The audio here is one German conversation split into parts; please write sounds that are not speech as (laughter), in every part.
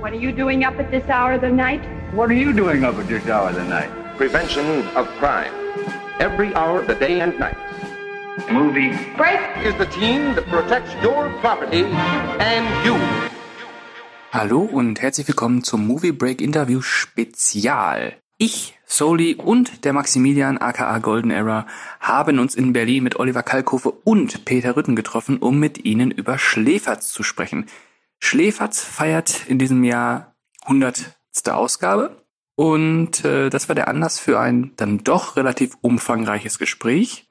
What are you doing up at this hour of the night? What are you doing up at this hour of the night? Prevention of crime. Every hour of the day and night. Movie. Break! Is the team that protects your property and you. Hallo und herzlich willkommen zum Movie Break Interview Spezial. Ich, Soli und der Maximilian aka Golden Era haben uns in Berlin mit Oliver Kalkofe und Peter Rütten getroffen, um mit ihnen über Schläferz zu sprechen. Schläferz feiert in diesem Jahr 100. Ausgabe und äh, das war der Anlass für ein dann doch relativ umfangreiches Gespräch.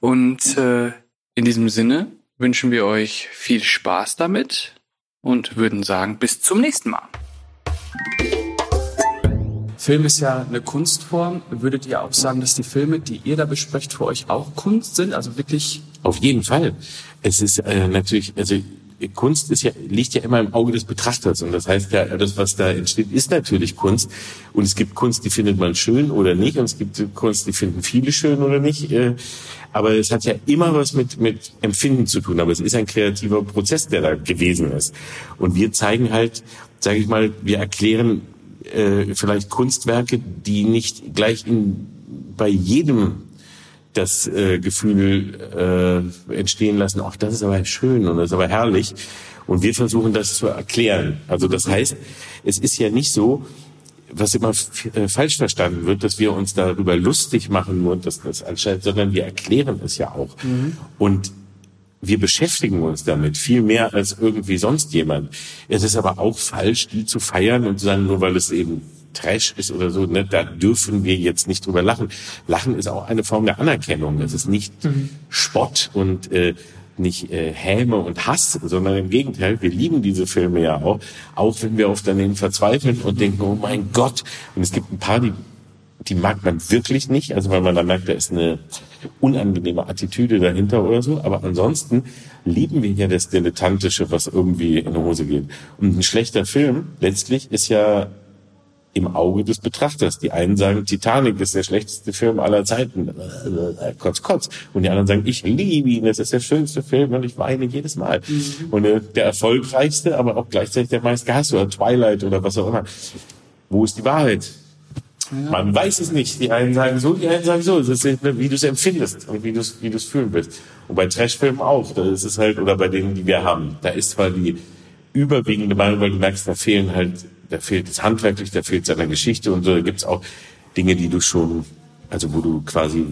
Und äh, in diesem Sinne wünschen wir euch viel Spaß damit und würden sagen, bis zum nächsten Mal. Film ist ja eine Kunstform. Würdet ihr auch sagen, dass die Filme, die ihr da besprecht, für euch auch Kunst sind? Also wirklich? Auf jeden Fall. Es ist äh, natürlich, also Kunst ist ja, liegt ja immer im Auge des Betrachters. Und das heißt ja, das, was da entsteht, ist natürlich Kunst. Und es gibt Kunst, die findet man schön oder nicht. Und es gibt Kunst, die finden viele schön oder nicht. Äh, aber es hat ja immer was mit, mit Empfinden zu tun. Aber es ist ein kreativer Prozess, der da gewesen ist. Und wir zeigen halt, sage ich mal, wir erklären äh, vielleicht Kunstwerke, die nicht gleich in, bei jedem das äh, Gefühl äh, entstehen lassen, ach, das ist aber schön und das ist aber herrlich. Und wir versuchen das zu erklären. Also das heißt, es ist ja nicht so, was immer äh, falsch verstanden wird, dass wir uns darüber lustig machen, nur dass das anscheinend, sondern wir erklären es ja auch. Mhm. Und wir beschäftigen uns damit viel mehr als irgendwie sonst jemand. Es ist aber auch falsch, die zu feiern und zu sagen, nur weil es eben Trash ist oder so, ne, da dürfen wir jetzt nicht drüber lachen. Lachen ist auch eine Form der Anerkennung. Es ist nicht mhm. Spott und äh, nicht äh, Häme und Hass, sondern im Gegenteil, wir lieben diese Filme ja auch, auch wenn wir oft daneben verzweifeln und denken, oh mein Gott. Und es gibt ein paar, die, die mag man wirklich nicht, also weil man da merkt, da ist eine unangenehme Attitüde dahinter oder so. Aber ansonsten lieben wir ja das Dilettantische, was irgendwie in die Hose geht. Und ein schlechter Film letztlich ist ja im Auge des Betrachters. Die einen sagen, Titanic ist der schlechteste Film aller Zeiten. Kotz, kotz. Und die anderen sagen, ich liebe ihn, das ist der schönste Film und ich weine jedes Mal. Mhm. Und äh, der erfolgreichste, aber auch gleichzeitig der meist gehasste, oder Twilight oder was auch immer. Wo ist die Wahrheit? Ja. Man weiß es nicht. Die einen sagen so, die einen sagen so. Das ist, wie du es empfindest und wie du es wie du es fühlen willst. Und bei Trashfilmen auch. Da ist es halt, oder bei denen, die wir haben, da ist zwar die überwiegende Meinung, weil du merkst, da fehlen halt da fehlt es handwerklich, da fehlt seiner Geschichte und so. Da gibt's auch Dinge, die du schon, also wo du quasi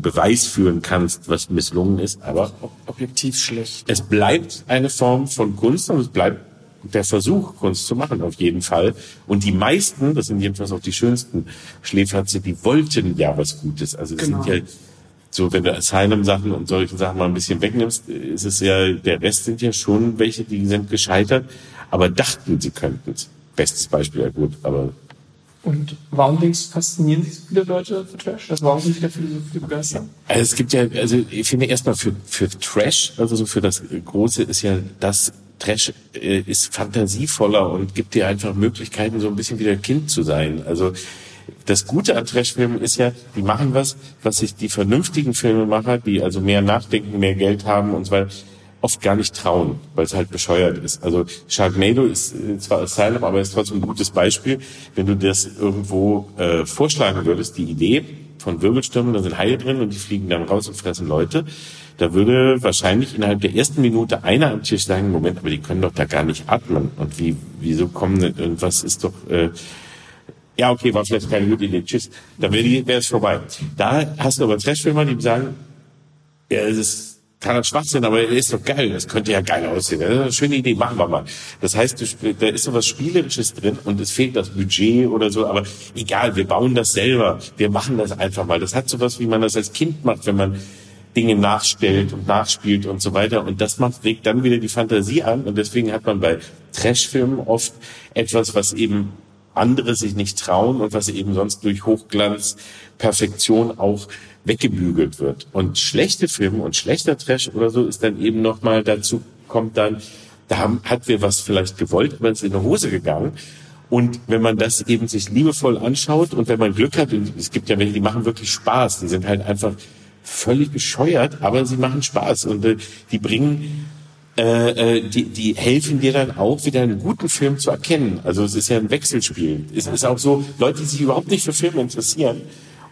Beweis führen kannst, was misslungen ist. Aber objektiv schlecht. Es bleibt eine Form von Kunst und es bleibt der Versuch, Kunst zu machen, auf jeden Fall. Und die meisten, das sind jedenfalls auch die schönsten Schläferze, die wollten ja was Gutes. Also das genau. sind ja so, wenn du Asylum-Sachen und solche Sachen mal ein bisschen wegnimmst, ist es ja, der Rest sind ja schon welche, die sind gescheitert, aber dachten, sie könnten es bestes Beispiel, ja gut, aber. Und warum denkst du, faszinieren sich so viele Leute für Trash? Also warum sind sich da viele so viele begeistert? Also es gibt ja, also ich finde erstmal für, für Trash, also so für das Große ist ja das Trash äh, ist fantasievoller und gibt dir einfach Möglichkeiten, so ein bisschen wieder Kind zu sein. Also das Gute an Trashfilmen ist ja, die machen was, was sich die vernünftigen Filmemacher, die also mehr nachdenken, mehr Geld haben und so weiter, oft gar nicht trauen, weil es halt bescheuert ist. Also Sharknado ist äh, zwar Asylum, aber ist trotzdem ein gutes Beispiel. Wenn du das irgendwo äh, vorschlagen würdest, die Idee von Wirbelstürmen, da sind Haie drin und die fliegen dann raus und fressen Leute, da würde wahrscheinlich innerhalb der ersten Minute einer am Tisch sagen, Moment, aber die können doch da gar nicht atmen. Und wie, wieso kommen denn, irgendwas ist doch, äh, ja, okay, war vielleicht keine gute Idee, tschüss. Da wäre es vorbei. Da hast du aber Trashfilmer, die sagen, ja, es ist totaler Schwachsinn, aber er ist doch geil. Das könnte ja geil aussehen. Das eine schöne Idee, machen wir mal. Das heißt, da ist so was Spielerisches drin und es fehlt das Budget oder so, aber egal, wir bauen das selber. Wir machen das einfach mal. Das hat so was, wie man das als Kind macht, wenn man Dinge nachstellt und nachspielt und so weiter. Und das macht, regt dann wieder die Fantasie an. Und deswegen hat man bei Trashfilmen oft etwas, was eben andere sich nicht trauen und was eben sonst durch Hochglanz, Perfektion auch weggebügelt wird. Und schlechte Filme und schlechter Trash oder so ist dann eben nochmal dazu, kommt dann, da haben, hat wir was vielleicht gewollt, aber es in die Hose gegangen. Und wenn man das eben sich liebevoll anschaut und wenn man Glück hat, und es gibt ja welche, die machen wirklich Spaß, die sind halt einfach völlig bescheuert, aber sie machen Spaß und äh, die bringen äh, äh, die, die helfen dir dann auch wieder einen guten Film zu erkennen. Also es ist ja ein Wechselspiel. Es ist auch so, Leute, die sich überhaupt nicht für Filme interessieren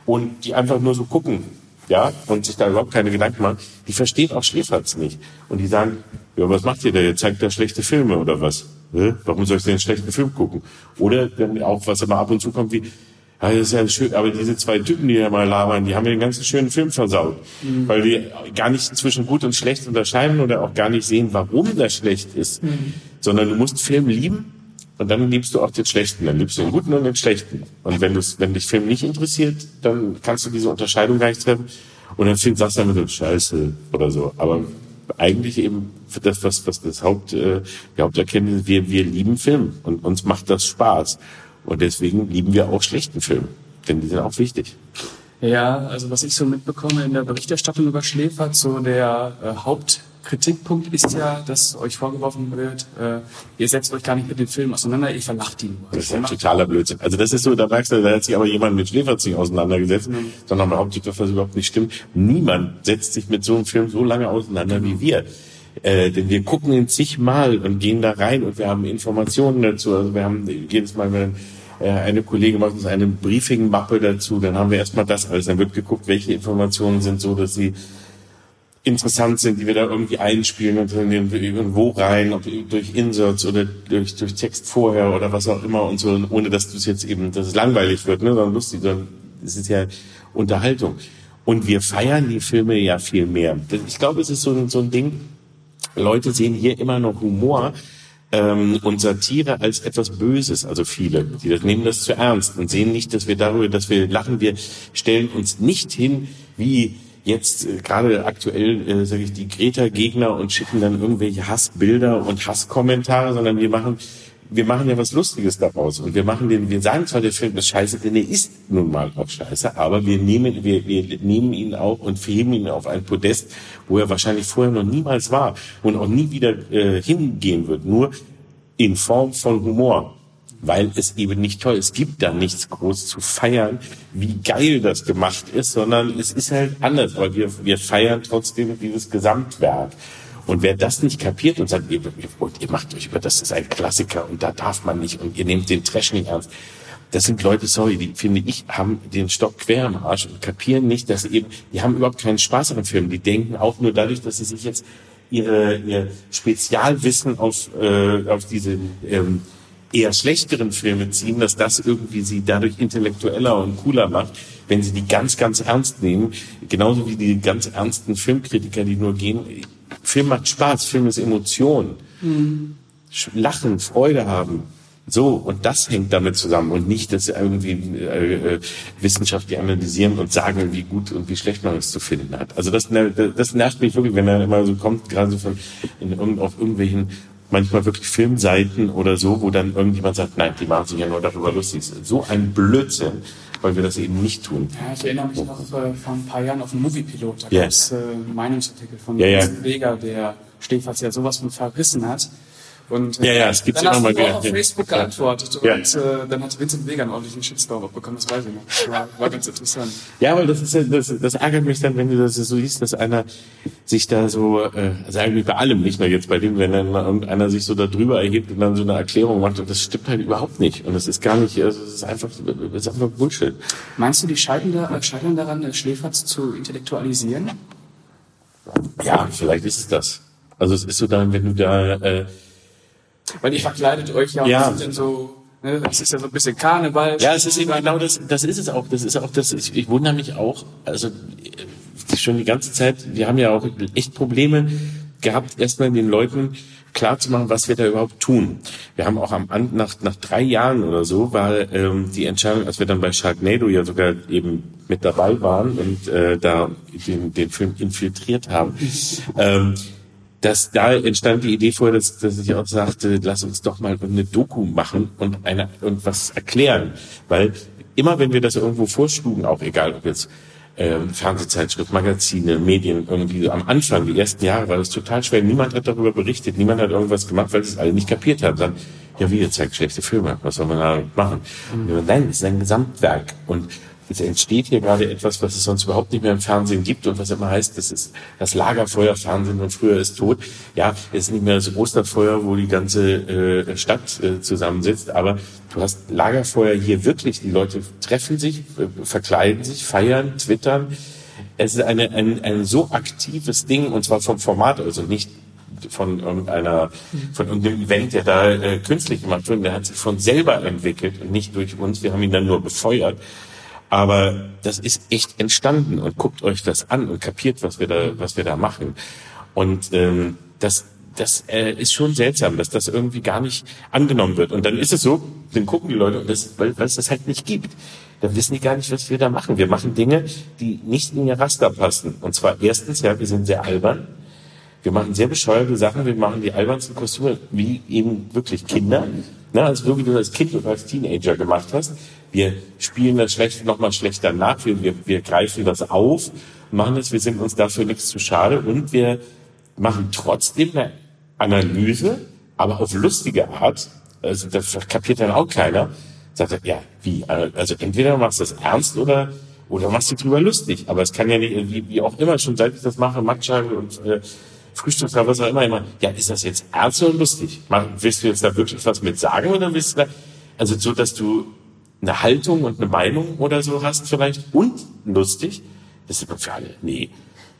und die einfach nur so gucken, ja, und sich da überhaupt keine Gedanken machen, die verstehen auch Schläferz nicht. Und die sagen, ja, was macht ihr da? Ihr zeigt da schlechte Filme oder was? Hä? Warum soll ich denn einen schlechten Film gucken? Oder dann auch, was immer ab und zu kommt, wie, ja, das ist ja schön, aber diese zwei Typen, die hier mal labern, die haben mir den ganzen schönen Film versaut. Mhm. Weil die gar nicht zwischen gut und schlecht unterscheiden oder auch gar nicht sehen, warum das schlecht ist. Mhm. Sondern du musst Film lieben und dann liebst du auch den Schlechten. Dann liebst du den Guten und den Schlechten. Und wenn, du wenn dich Film nicht interessiert, dann kannst du diese Unterscheidung gar nicht treffen. Und dann sagst du damit, Scheiße oder so. Aber eigentlich eben das, was, was das Haupt, äh, die Haupterkenntnis, wir, wir lieben Film und uns macht das Spaß. Und deswegen lieben wir auch schlechten Film. Denn die sind auch wichtig. Ja, also was ich so mitbekomme in der Berichterstattung über Schläfert, so der äh, Hauptkritikpunkt ist ja, dass euch vorgeworfen wird, äh, ihr setzt euch gar nicht mit dem Film auseinander, ihr verlacht ihn nur. Das ist ein totaler Blödsinn. Also das ist so, da merkst du, da hat sich aber jemand mit Schläfert nicht auseinandergesetzt, mhm. sondern behauptet, dass das überhaupt nicht stimmt. Niemand setzt sich mit so einem Film so lange auseinander mhm. wie wir. Äh, denn wir gucken ihn zigmal und gehen da rein und wir haben Informationen dazu. Also wir haben jedes Mal, wenn eine Kollegin macht uns eine Briefing-Mappe dazu, dann haben wir erstmal das alles. Dann wird geguckt, welche Informationen sind so, dass sie interessant sind, die wir da irgendwie einspielen und dann irgendwo rein, ob durch Inserts oder durch, durch Text vorher oder was auch immer und so, ohne dass du es jetzt eben, dass es langweilig wird, ne, sondern lustig, sondern es ist ja Unterhaltung. Und wir feiern die Filme ja viel mehr. Ich glaube, es ist so ein, so ein Ding, Leute sehen hier immer noch Humor ähm, und Satire als etwas Böses, also viele, die das, nehmen das zu ernst und sehen nicht, dass wir darüber, dass wir lachen, wir stellen uns nicht hin wie jetzt äh, gerade aktuell, äh, sage ich, die Greta-Gegner und schicken dann irgendwelche Hassbilder und Hasskommentare, sondern wir machen wir machen ja was Lustiges daraus. Und wir machen den, wir sagen zwar, der Film ist scheiße, denn er ist nun mal auch scheiße, aber wir nehmen, wir, wir nehmen ihn auch und heben ihn auf ein Podest, wo er wahrscheinlich vorher noch niemals war und auch nie wieder äh, hingehen wird, nur in Form von Humor. Weil es eben nicht toll, es gibt da nichts groß zu feiern, wie geil das gemacht ist, sondern es ist halt anders, weil wir, wir feiern trotzdem dieses Gesamtwerk. Und wer das nicht kapiert und sagt, ihr, ihr macht euch über, das ist ein Klassiker und da darf man nicht und ihr nehmt den Trash nicht ernst. Das sind Leute, sorry, die finde ich, haben den Stock quer im Arsch und kapieren nicht, dass eben, die haben überhaupt keinen Spaß an dem Film. Die denken auch nur dadurch, dass sie sich jetzt ihre, ihr Spezialwissen auf, äh, auf diese ähm, eher schlechteren Filme ziehen, dass das irgendwie sie dadurch intellektueller und cooler macht, wenn sie die ganz, ganz ernst nehmen. Genauso wie die ganz ernsten Filmkritiker, die nur gehen, Film macht Spaß, Film ist Emotion. Mhm. Lachen, Freude haben. So, und das hängt damit zusammen und nicht, dass irgendwie äh, äh, Wissenschaftler analysieren und sagen, wie gut und wie schlecht man es zu finden hat. Also das, das nervt mich wirklich, wenn er immer so kommt, gerade so von in, auf irgendwelchen manchmal wirklich Filmseiten oder so, wo dann irgendjemand sagt, nein, die machen sich ja nur darüber lustig. So ein Blödsinn weil wir das eben nicht tun. Ja, ich erinnere mich noch äh, vor ein paar Jahren auf einen Moviepilot. Da yeah. gab es äh, Meinungsartikel von ja, ja. Weger, der Stefans ja sowas von verrissen hat. Und, äh, ja, ja, es gibt immer mal wieder. auf Facebook geantwortet ja. und äh, dann hat Vincent Vega einen ordentlichen Shitstorm bekommen, das weiß ich noch. War, war ganz interessant. Ja, weil das ist ja, das, das ärgert mich dann, wenn du das so siehst, dass einer sich da so, äh, also eigentlich bei allem, nicht nur jetzt bei dem, wenn dann irgendeiner sich so da drüber erhebt und dann so eine Erklärung macht und das stimmt halt überhaupt nicht. Und das ist gar nicht, also das ist einfach, das ist einfach Bullshit. Meinst du, die scheitern, da, äh, scheitern daran, Schläferz zu intellektualisieren? Ja, vielleicht ist es das. Also es ist so dann, wenn du da äh, weil ihr verkleidet euch ja, ja. und so ne, das ist ja so ein bisschen Karneval. Ja, es ist eben genau das, das ist es auch. Das ist auch das, ich, ich wundere mich auch, also äh, schon die ganze Zeit, wir haben ja auch echt Probleme gehabt, erstmal den Leuten klar zu machen, was wir da überhaupt tun. Wir haben auch am nach, nach drei Jahren oder so war ähm, die Entscheidung, als wir dann bei Sharknado ja sogar eben mit dabei waren und äh, da den, den Film infiltriert haben, (laughs) ähm, dass da entstand die Idee vorher, dass, dass ich auch sagte, lass uns doch mal eine Doku machen und eine und was erklären, weil immer wenn wir das irgendwo vorschlugen, auch egal ob jetzt ähm, Fernsehzeitschrift, Magazine, Medien, irgendwie so am Anfang, die ersten Jahre, war das total schwer. Niemand hat darüber berichtet, niemand hat irgendwas gemacht, weil sie es alle nicht kapiert haben. Dann, ja, wie, ihr zeigt schlechte Filme, was soll man da machen? Mhm. Nein, es ist ein Gesamtwerk und es entsteht hier gerade etwas, was es sonst überhaupt nicht mehr im Fernsehen gibt und was immer heißt, das ist das Lagerfeuerfernsehen und früher ist tot. Ja, es ist nicht mehr das Osterfeuer, wo die ganze äh, Stadt äh, zusammensitzt, aber du hast Lagerfeuer hier wirklich. Die Leute treffen sich, äh, verkleiden sich, feiern, twittern. Es ist eine, ein, ein so aktives Ding und zwar vom Format, also nicht von irgendeiner, von irgendeinem Event, der da äh, künstlich gemacht wird. Der hat sich von selber entwickelt und nicht durch uns. Wir haben ihn dann nur befeuert. Aber das ist echt entstanden und guckt euch das an und kapiert, was wir da, was wir da machen. Und ähm, das, das äh, ist schon seltsam, dass das irgendwie gar nicht angenommen wird. Und dann ist es so, dann gucken die Leute, das, weil, weil es das halt nicht gibt. Dann wissen die gar nicht, was wir da machen. Wir machen Dinge, die nicht in ihr Raster passen. Und zwar erstens, ja, wir sind sehr albern. Wir machen sehr bescheuerte Sachen. Wir machen die albernsten Kostüme wie eben wirklich Kinder. Ne, also so wie du als Kind oder als Teenager gemacht hast. Wir spielen das schlecht, nochmal schlechter nach. Wir, wir, wir greifen das auf, machen das. Wir sind uns dafür nichts zu schade und wir machen trotzdem eine Analyse, aber auf lustige Art. Also das kapiert dann auch keiner. Sagt ja, wie? Also entweder machst du das ernst oder oder machst du drüber lustig. Aber es kann ja nicht, wie, wie auch immer, schon seit ich das mache, Matcha und äh, Frühstücksraum, was auch immer, immer, ja, ist das jetzt ernst oder lustig? Willst du jetzt da wirklich was mit sagen oder willst du da, also so, dass du eine Haltung und eine Meinung oder so hast vielleicht und lustig, das ist für alle, nee.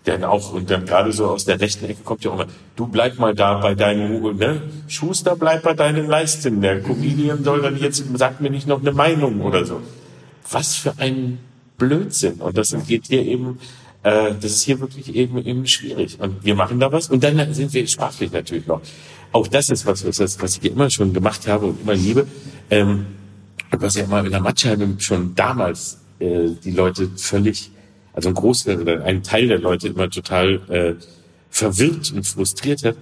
Denn auch, und dann gerade so aus der rechten Ecke kommt ja auch immer, du bleib mal da bei deinem, ne? Schuster bleib bei deinen Leisten. Der Comedian soll dann jetzt, sagt mir nicht noch eine Meinung oder so. Was für ein Blödsinn. Und das geht hier eben äh, das ist hier wirklich eben, eben schwierig. Und wir machen da was. Und dann sind wir sprachlich natürlich noch. Auch das ist was, was, was ich immer schon gemacht habe und immer liebe. Ähm, was ja immer in der Matschheim schon damals äh, die Leute völlig, also ein Großteil oder ein Teil der Leute immer total äh, verwirrt und frustriert hat.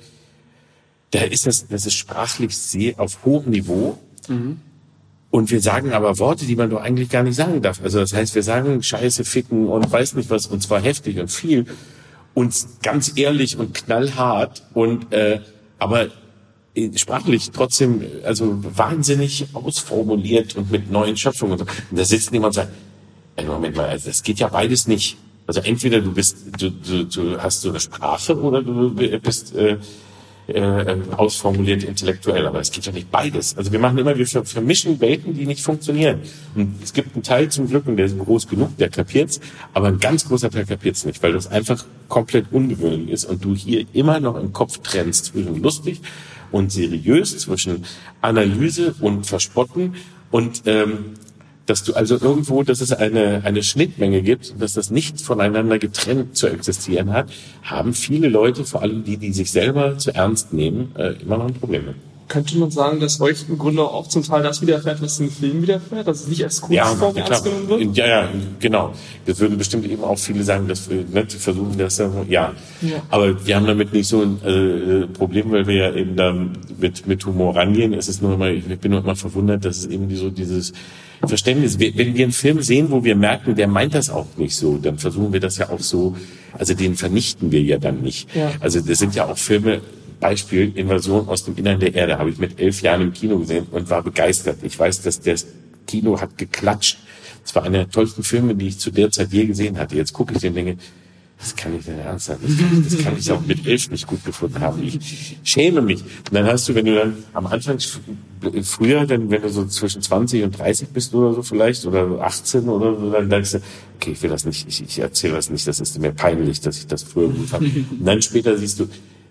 Da ist das, das ist sprachlich sehr auf hohem Niveau. Mhm. Und wir sagen aber Worte, die man doch eigentlich gar nicht sagen darf. Also das heißt, wir sagen Scheiße, Ficken und weiß nicht was, und zwar heftig und viel und ganz ehrlich und knallhart und äh, aber sprachlich trotzdem also wahnsinnig ausformuliert und mit neuen Schöpfungen. Und, so. und da sitzt jemand und sagt, ey, Moment mal, also das geht ja beides nicht. Also entweder du bist, du, du, du hast so eine Sprache oder du bist äh, äh, ausformuliert intellektuell. Aber es geht ja nicht beides. Also wir machen immer, wir vermischen Welten, die nicht funktionieren. Und es gibt einen Teil zum Glück, und der ist groß genug, der kapiert's, aber ein ganz großer Teil kapiert's nicht, weil das einfach komplett ungewöhnlich ist und du hier immer noch im Kopf trennst zwischen lustig und seriös, zwischen Analyse und Verspotten und ähm, dass du also irgendwo, dass es eine, eine Schnittmenge gibt, dass das nicht voneinander getrennt zu existieren hat, haben viele Leute, vor allem die, die sich selber zu ernst nehmen, äh, immer noch ein Problem mit könnte man sagen, dass euch im Grunde auch zum Teil das widerfährt, was im Film widerfährt, dass es nicht als Kunstform ja, ernst genommen wird? Ja, ja, genau. Das würden bestimmt eben auch viele sagen, dass wir ne, versuchen, das ja, ja. Aber wir haben damit nicht so ein äh, Problem, weil wir ja eben da mit, mit Humor rangehen. Es ist nur immer, ich bin nur immer verwundert, dass es eben so dieses Verständnis, wenn wir einen Film sehen, wo wir merken, der meint das auch nicht so, dann versuchen wir das ja auch so, also den vernichten wir ja dann nicht. Ja. Also das sind ja auch Filme, Beispiel Invasion aus dem Innern der Erde habe ich mit elf Jahren im Kino gesehen und war begeistert. Ich weiß, dass das Kino hat geklatscht. Es war einer der tollsten Filme, die ich zu der Zeit je gesehen hatte. Jetzt gucke ich den Dinge, das kann ich nicht ernst sein. Das kann, das kann ich auch mit elf nicht gut gefunden haben. Ich schäme mich. Und dann hast du, wenn du dann am Anfang früher, dann, wenn du so zwischen 20 und 30 bist oder so vielleicht, oder 18 oder so, dann denkst du, okay, ich will das nicht, ich, ich erzähle das nicht, das ist mir peinlich, dass ich das früher gut habe. Und dann später siehst du,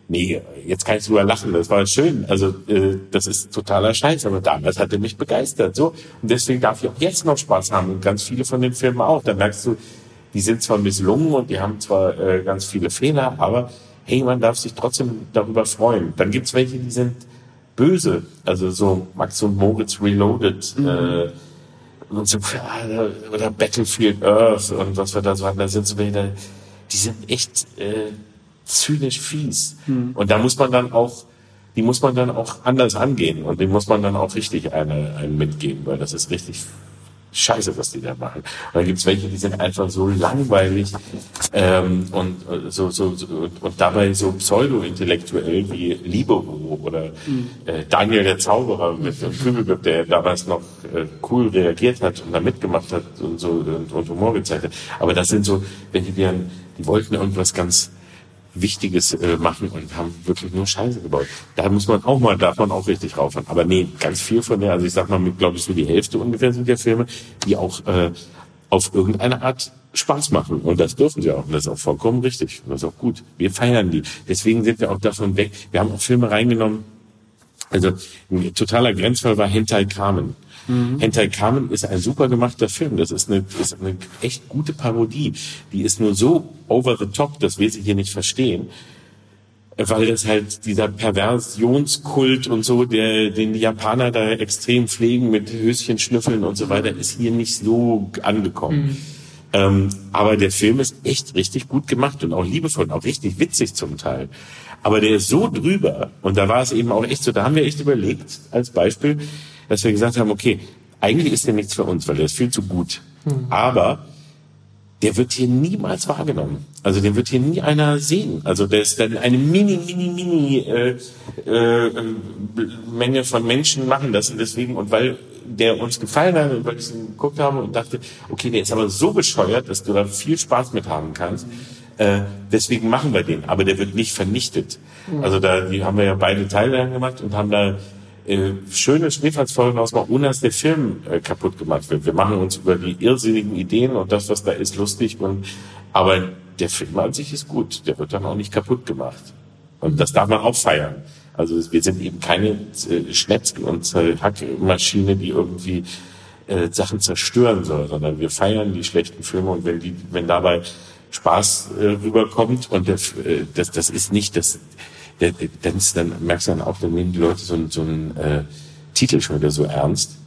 nee, jetzt kann ich drüber lachen, das war schön. Also äh, das ist totaler Scheiß, aber damals hat er mich begeistert. So und deswegen darf ich auch jetzt noch Spaß haben und ganz viele von den Filmen auch. Da merkst du, die sind zwar misslungen und die haben zwar äh, ganz viele Fehler, aber hey, man darf sich trotzdem darüber freuen. Dann gibt's welche, die sind böse, also so Max und Moritz Reloaded. Mhm. Äh, und so, oder Battlefield Earth und was wir da so hatten, da sind so welche, die sind echt äh, zynisch fies. Hm. Und da muss man dann auch, die muss man dann auch anders angehen und dem muss man dann auch richtig eine, einen mitgeben, weil das ist richtig scheiße, was die da machen. Und dann gibt's welche, die sind einfach so langweilig ähm, und äh, so, so, so und, und dabei so pseudo-intellektuell wie Libero oder äh, Daniel der Zauberer mit dem Kübelböck, der damals noch äh, cool reagiert hat und da mitgemacht hat und so und, und Humor gezeigt hat. Aber das sind so, wenn die die wollten irgendwas ganz Wichtiges äh, machen und haben wirklich nur Scheiße gebaut. Da muss man auch mal, darf man auch richtig raufhauen. Aber nee, ganz viel von der, also ich sag mal, glaube ich, so die Hälfte ungefähr sind der Filme, die auch äh, auf irgendeine Art Spaß machen. Und das dürfen sie auch. Und das ist auch vollkommen richtig. Und das ist auch gut. Wir feiern die. Deswegen sind wir auch davon weg. Wir haben auch Filme reingenommen. Also ein totaler Grenzfall war Hentai Carmen. Mhm. Hentai Carmen ist ein super gemachter Film. Das ist eine, ist eine echt gute Parodie. Die ist nur so over the top, dass wir sie hier nicht verstehen. Weil das halt dieser Perversionskult und so, der, den die Japaner da extrem pflegen mit Höschen schnüffeln und so weiter, ist hier nicht so angekommen. Mhm. Ähm, aber der Film ist echt richtig gut gemacht und auch liebevoll und auch richtig witzig zum Teil. Aber der ist so drüber und da war es eben auch echt so, da haben wir echt überlegt als Beispiel, dass wir gesagt haben, okay, eigentlich ist der nichts für uns, weil der ist viel zu gut. Mhm. Aber der wird hier niemals wahrgenommen. Also den wird hier nie einer sehen. Also der ist dann eine mini, mini, mini äh, äh, Menge von Menschen machen das und deswegen und weil der uns gefallen hat und weil ich ihn geguckt habe und dachte, okay, der ist aber so bescheuert, dass du da viel Spaß mit haben kannst. Äh, deswegen machen wir den, aber der wird nicht vernichtet. Mhm. Also da, die haben wir ja beide Teile gemacht und haben da äh, schöne Schneefallsfolgen ausmachen, ohne dass der Film äh, kaputt gemacht wird. Wir machen uns über die irrsinnigen Ideen und das, was da ist, lustig. Und, aber der Film an sich ist gut. Der wird dann auch nicht kaputt gemacht. Und das darf man auch feiern. Also wir sind eben keine äh, Schnetzke- und Hackmaschine, die irgendwie äh, Sachen zerstören soll, sondern wir feiern die schlechten Filme und wenn die, wenn dabei Spaß äh, rüberkommt und der, äh, das, das ist nicht das, der, dann, ist, dann merkst du dann auch, dann nehmen die Leute so, einen so einen äh, Titel schon wieder so ernst.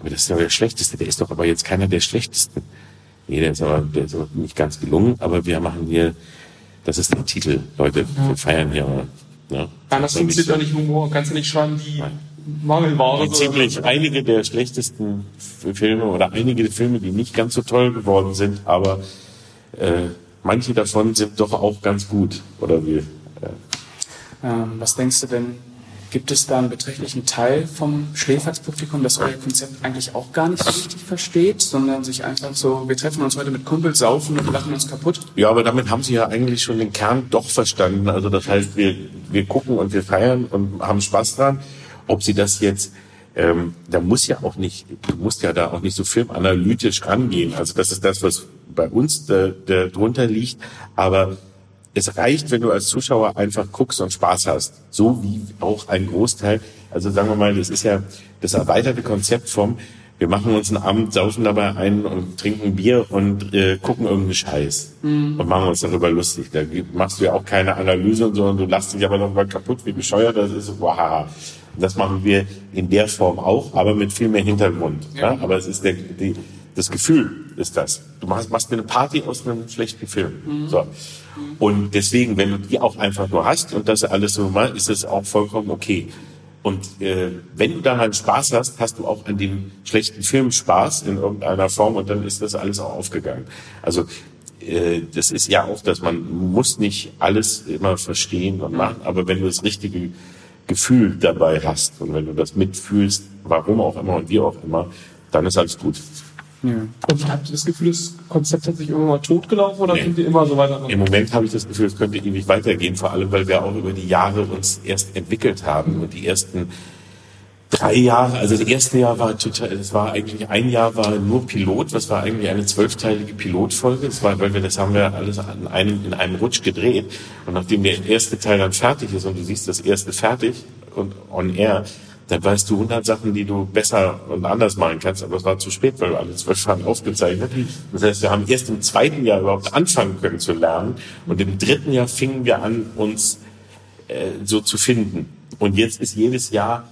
Aber das ist ja der Schlechteste. Der ist doch aber jetzt keiner der Schlechtesten. Nee, der ist aber, der ist aber nicht ganz gelungen, aber wir machen hier, das ist der Titel, Leute. Ja. Wir feiern hier. Ne? Das funktioniert doch nicht Humor. Kannst du nicht schreiben, die Nein. Mangelware. Die ziemlich einige der schlechtesten Filme oder einige Filme, die nicht ganz so toll geworden sind, aber äh, manche davon sind doch auch ganz gut. Oder wie? Äh, ähm, was denkst du denn, gibt es da einen beträchtlichen Teil vom Schläferzpublikum, das euer Konzept eigentlich auch gar nicht so richtig versteht, sondern sich einfach so, wir treffen uns heute mit Kumpels, saufen und lachen uns kaputt? Ja, aber damit haben sie ja eigentlich schon den Kern doch verstanden. Also das heißt, wir, wir gucken und wir feiern und haben Spaß dran. Ob sie das jetzt ähm, da muss ja auch nicht, du musst ja da auch nicht so filmanalytisch rangehen. Also das ist das, was bei uns da, da drunter liegt. Aber es reicht, wenn du als Zuschauer einfach guckst und Spaß hast. So wie auch ein Großteil, also sagen wir mal, das ist ja das erweiterte Konzept vom, wir machen uns einen Abend, saufen dabei ein und trinken Bier und äh, gucken irgendeinen Scheiß mhm. und machen uns darüber lustig. Da machst du ja auch keine Analyse, sondern du lachst dich aber darüber kaputt, wie bescheuert das ist. Wow. Das machen wir in der Form auch, aber mit viel mehr Hintergrund. Ja. ja? Aber es ist der, die, das Gefühl ist das. Du machst, machst eine Party aus einem schlechten Film. Mhm. So. Und deswegen, wenn du die auch einfach nur hast und das alles so mal, ist es auch vollkommen okay. Und äh, wenn du dann halt Spaß hast, hast du auch an dem schlechten Film Spaß in irgendeiner Form und dann ist das alles auch aufgegangen. Also äh, das ist ja auch, dass man muss nicht alles immer verstehen und machen, aber wenn du das richtige Gefühl dabei hast und wenn du das mitfühlst, warum auch immer und wie auch immer, dann ist alles gut. Ja. Und habt ihr das Gefühl, das Konzept hat sich irgendwann mal totgelaufen oder nee. sind die immer so weiter? Im Moment habe ich das Gefühl, es könnte ewig weitergehen, vor allem, weil wir auch über die Jahre uns erst entwickelt haben und die ersten drei Jahre, also das erste Jahr war total, das war eigentlich ein Jahr war nur Pilot, das war eigentlich eine zwölfteilige Pilotfolge, das war, weil wir das haben wir alles an einem, in einem Rutsch gedreht und nachdem der erste Teil dann fertig ist und du siehst das erste fertig und on air, dann weißt du 100 Sachen, die du besser und anders machen kannst, aber es war zu spät, weil du alle zwölf Jahre aufgezeichnet. Das heißt, wir haben erst im zweiten Jahr überhaupt anfangen können zu lernen und im dritten Jahr fingen wir an, uns äh, so zu finden. Und jetzt ist jedes Jahr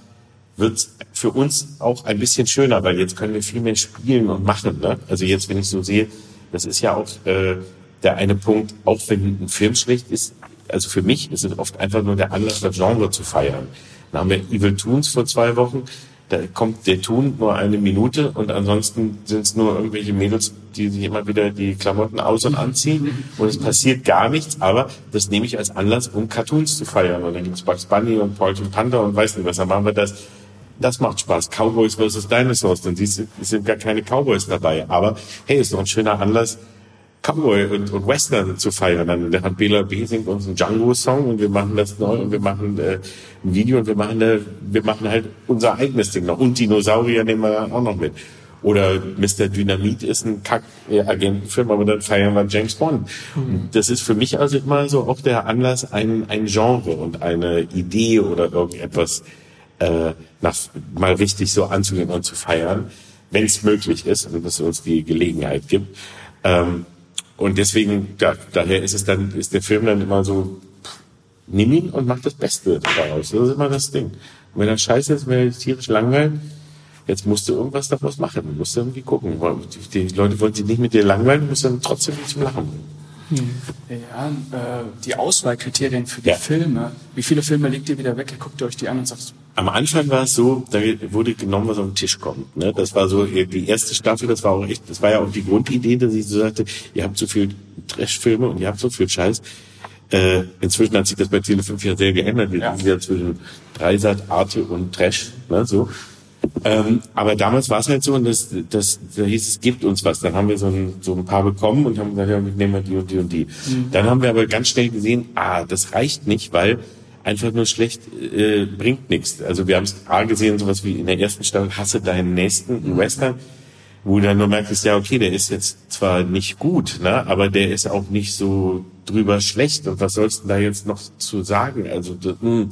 wird für uns auch ein bisschen schöner, weil jetzt können wir viel mehr spielen und machen. Ne? Also jetzt, wenn ich so sehe, das ist ja auch äh, der eine Punkt, auch wenn ein Film schlecht ist, also für mich ist es oft einfach nur der Anlass, das Genre zu feiern. Dann haben wir Evil Toons vor zwei Wochen. Da kommt der Tun nur eine Minute und ansonsten sind es nur irgendwelche Mädels, die sich immer wieder die Klamotten aus- und anziehen und es passiert gar nichts, aber das nehme ich als Anlass, um Cartoons zu feiern. Und dann gibt's Bugs Bunny und Paulchen Panther und weiß nicht was, dann machen wir das. Das macht Spaß. Cowboys versus Dinosaurs, dann siehst du, es sind gar keine Cowboys dabei. Aber hey, ist doch ein schöner Anlass, Cowboy und, und Western zu feiern. Dann hat Bela B. singt uns einen Django-Song und wir machen das neu und wir machen äh, ein Video und wir machen, äh, wir machen halt unser eigenes Ding noch. Und Dinosaurier nehmen wir dann auch noch mit. Oder Mr. Dynamit ist ein Kack-Agentenfilm, aber dann feiern wir James Bond. Und Das ist für mich also immer so auch der Anlass, ein, ein Genre und eine Idee oder irgendetwas äh, nach, mal richtig so anzugehen und zu feiern, wenn es möglich ist und es uns die Gelegenheit gibt. Ähm, und deswegen, da, daher ist es dann, ist der Film dann immer so, pff, nimm ihn und mach das Beste daraus. Das ist immer das Ding. Und wenn er scheiße ist, wenn er tierisch langweilt, jetzt musst du irgendwas daraus machen. Du musst irgendwie gucken. Die, die Leute wollen sich nicht mit dir langweilen, du musst dann trotzdem nicht zum Lachen bringen. Ja, äh, die Auswahlkriterien für die Ja. Filme. Wie viele Filme legt ihr wieder weg? Guckt ihr euch die an und sagt, Am Anfang war es so, da wurde genommen, was auf den Tisch kommt. Ne? Das war so äh, die erste Staffel, das war auch echt, das war ja auch die Grundidee, dass ich so sagte, ihr habt so viel Trash-Filme und ihr habt so viel Scheiß. Äh, inzwischen hat sich das bei Tele5 ja sehr geändert. Wir Ja. sind ja zwischen Dreisat, Arte und Trash. Ne? So. Ähm, aber damals war es halt so, und das, das, da hieß es, gibt uns was. Dann haben wir so ein, so ein paar bekommen und haben gesagt, ja, nehmen wir die und die und die. Dann haben wir aber ganz schnell gesehen, ah, das reicht nicht, weil einfach nur schlecht äh, bringt nichts. Also wir haben es A gesehen, sowas wie in der ersten Staffel, hasse deinen Nächsten, ein Western, wo du dann nur merkst, ja, okay, der ist jetzt zwar nicht gut, ne, aber der ist auch nicht so drüber schlecht. Und was sollst du da jetzt noch zu sagen? Also, das, mh,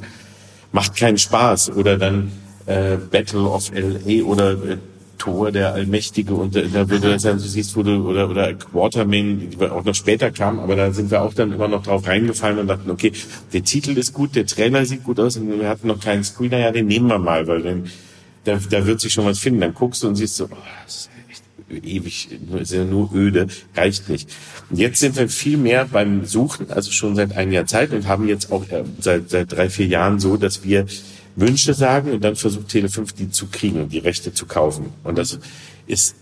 macht keinen Spaß. Oder dann äh, Battle of L.A. oder äh, Thor, der Allmächtige und äh, da würde das dann, du siehst, wo du, oder, oder Quartermain, die auch noch später kamen, aber da sind wir auch dann immer noch drauf reingefallen und dachten, okay, der Titel ist gut, der Trailer sieht gut aus und wir hatten noch keinen Screener, ja, den nehmen wir mal, weil dann, da, da wird sich schon was finden. Dann guckst du und siehst so, oh, das ist echt ewig, ist ja nur öde, reicht nicht. Und jetzt sind wir viel mehr beim Suchen, also schon seit Jahr Zeit und haben jetzt auch äh, seit, seit drei, vier Jahren so, dass wir Wünsche sagen und dann versucht Tele5 die zu kriegen, die Rechte zu kaufen. Und das ist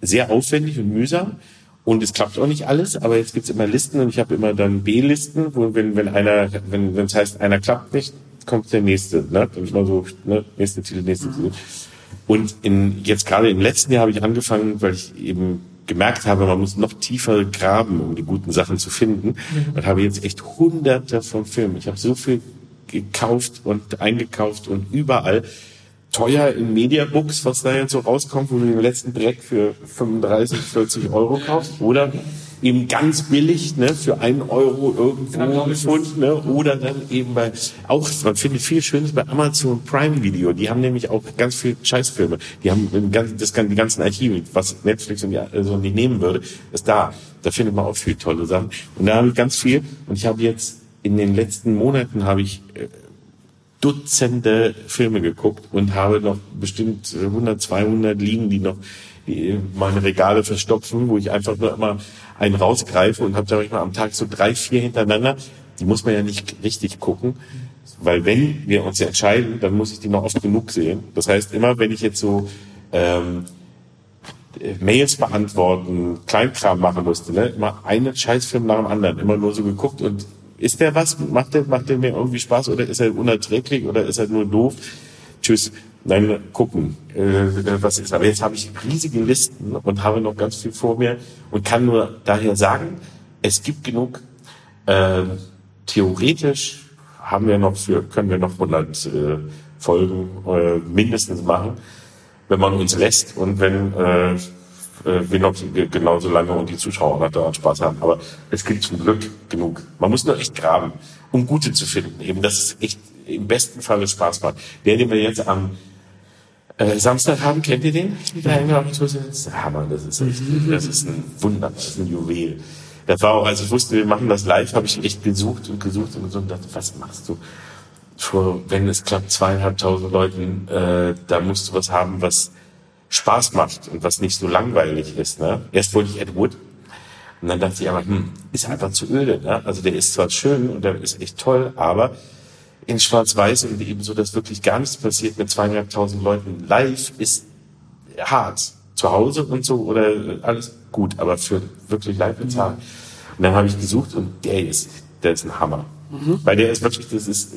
sehr aufwendig und mühsam. Und es klappt auch nicht alles, aber jetzt gibt's immer Listen und ich habe immer dann B-Listen, wo wenn, wenn einer, wenn wenn es heißt, einer klappt nicht, kommt der nächste. Ne? Dann ist mal so, ne, nächste Titel, nächste Titel. Und in, jetzt gerade im letzten Jahr habe ich angefangen, weil ich eben gemerkt habe, man muss noch tiefer graben, um die guten Sachen zu finden. Und habe jetzt echt hunderte von Filmen. Ich habe so viel gekauft und eingekauft und überall teuer in Mediabooks, was da jetzt so rauskommt, wo du den letzten Dreck für 35, 40 Euro kaufst. Oder eben ganz billig, ne, für einen Euro irgendwo gefunden, ne, oder dann eben bei, auch, man findet viel Schönes bei Amazon Prime Video. Die haben nämlich auch ganz viel Scheißfilme. Die haben ganzen- das, die ganzen Archive, was Netflix und die, also nicht nehmen würde, ist da. Da findet man auch viel tolle Sachen. Und da habe ich ganz viel. Und ich habe jetzt in den letzten Monaten habe ich äh, Dutzende Filme geguckt und habe noch bestimmt 100, 200 liegen, die noch meine Regale verstopfen, wo ich einfach nur immer einen rausgreife und habe da manchmal am Tag so drei, vier hintereinander. Die muss man ja nicht richtig gucken, weil wenn wir uns ja entscheiden, dann muss ich die noch oft genug sehen. Das heißt, immer wenn ich jetzt so ähm, äh, Mails beantworten, Kleinkram machen musste, ne? immer einen Scheißfilm nach dem anderen, immer nur so geguckt und ist der was? Macht der, macht der mir irgendwie Spaß oder ist er unerträglich oder ist er nur doof? Tschüss. Dann gucken, äh, was ist. Aber jetzt habe ich riesige Listen und habe noch ganz viel vor mir und kann nur daher sagen, es gibt genug. Äh, theoretisch haben wir noch für, können wir noch 100 äh, Folgen äh, mindestens machen wenn man uns lässt und wenn äh, äh, wir noch ge- genauso lange und die Zuschauer noch daran Spaß haben. Aber es gibt zum Glück genug. Man muss nur echt graben, um gute zu finden. Eben, dass es echt im besten Falle Spaß macht. Der, den wir jetzt am äh, Samstag haben, kennt ihr den? Der Hänger auf der Das ist Hammer, das ist echt, das ist ein Wunder, das ist ein Juwel. Das war auch, als ich wusste, wir machen das live, habe ich echt gesucht und gesucht und gesucht und dachte, was machst du? vor, wenn es klappt, zweieinhalbtausend Leuten, äh, da musst du was haben, was Spaß macht und was nicht so langweilig ist. Ne? Erst wollte ich Ed Wood und dann dachte ich aber, hm, ist einfach zu öde. Ne? Also der ist zwar schön und der ist echt toll, aber in Schwarz-Weiß und eben so, dass wirklich gar nichts passiert mit zweieinhalbtausend Leuten live ist hart. Zu Hause und so oder alles gut, aber für wirklich live hart. Und dann habe ich gesucht und der ist, der ist ein Hammer. Weil der ist wirklich, das ist,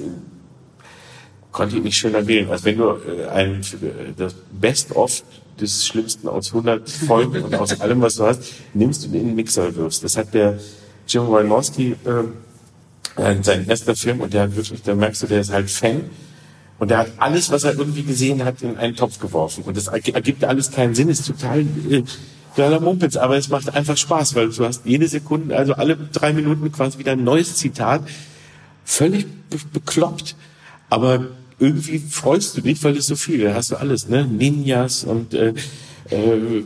konnte ich nicht schöner wählen, als wenn du äh, ein, äh, das Best-of des Schlimmsten aus 100 Folgen und aus allem, was du hast, nimmst und in den Mixer wirfst. Das hat der Jim Wynorski, ähm, äh, sein erster Film und der hat wirklich, da merkst du, der ist halt Fan. Und der hat alles, was er irgendwie gesehen hat, in einen Topf geworfen. Und das erg- ergibt alles keinen Sinn, ist total äh, totaler Mumpitz, aber es macht einfach Spaß, weil du hast jede Sekunde, also alle drei Minuten quasi wieder ein neues Zitat. Völlig be bekloppt. Aber irgendwie freust du dich, weil es so viel, da hast du alles, ne? Ninjas und äh, äh,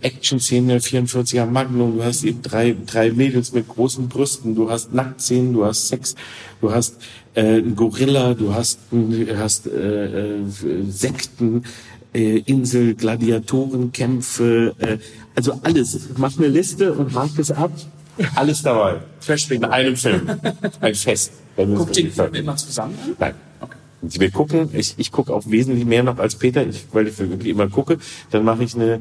Action-Szene, 44er Magnum, du hast eben drei, drei Mädels mit großen Brüsten, du hast Nacktszenen, du hast Sex, du hast äh, einen Gorilla, du hast, ein- hast äh, äh, Sekten, äh, Insel, Gladiatorenkämpfe, äh, also alles. Mach eine Liste und hakt es ab. Alles dabei. In einem Film. Ein Fest. Guckt den Film immer zusammen an? Nein. Wir gucken, ich, ich gucke auch wesentlich mehr noch als Peter, ich, weil ich wirklich immer gucke. Dann mache ich eine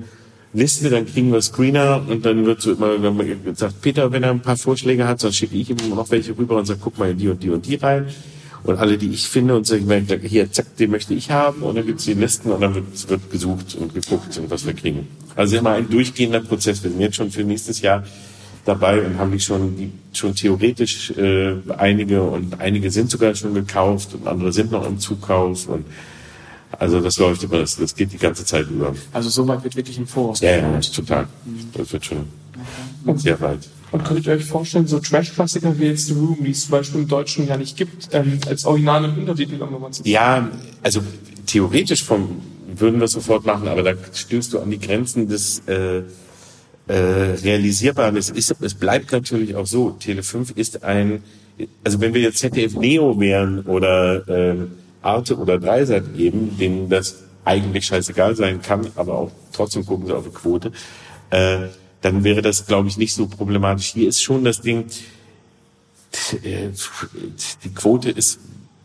Liste, dann kriegen wir Screener und dann wird so immer gesagt, Peter, wenn er ein paar Vorschläge hat, dann schicke ich ihm noch welche rüber und sage, guck mal die und die und die rein. Und alle, die ich finde und sage, hier, zack, den möchte ich haben. Und dann gibt's die Listen und dann wird, wird gesucht und geguckt und was wir kriegen. Also immer ein durchgehender Prozess. Wir sind jetzt schon für nächstes Jahr dabei und haben die schon, die schon theoretisch äh, einige und einige sind sogar schon gekauft und andere sind noch im Zukauf und also das läuft immer, das, das geht die ganze Zeit über. Also soweit wird wirklich im Voraus Ja, ja, total. Das wird schon sehr weit. Und könntet ihr euch vorstellen, so Trash-Klassiker wie jetzt The Room, die es zum Beispiel im Deutschen ja nicht gibt, ähm, als Original mit Untertitel irgendwann zu Ja, also theoretisch vom, würden wir es sofort machen, aber da stößt du an die Grenzen des äh, äh, Realisierbaren. Es, ist, es bleibt natürlich auch so, Tele 5 ist ein, also wenn wir jetzt ZDF Neo wären oder äh, Arte oder Dreisat eben, denen das eigentlich scheißegal sein kann, aber auch trotzdem gucken sie auf die Quote, äh, dann wäre das, glaube ich, nicht so problematisch. Hier ist schon das Ding, äh, die Quote ist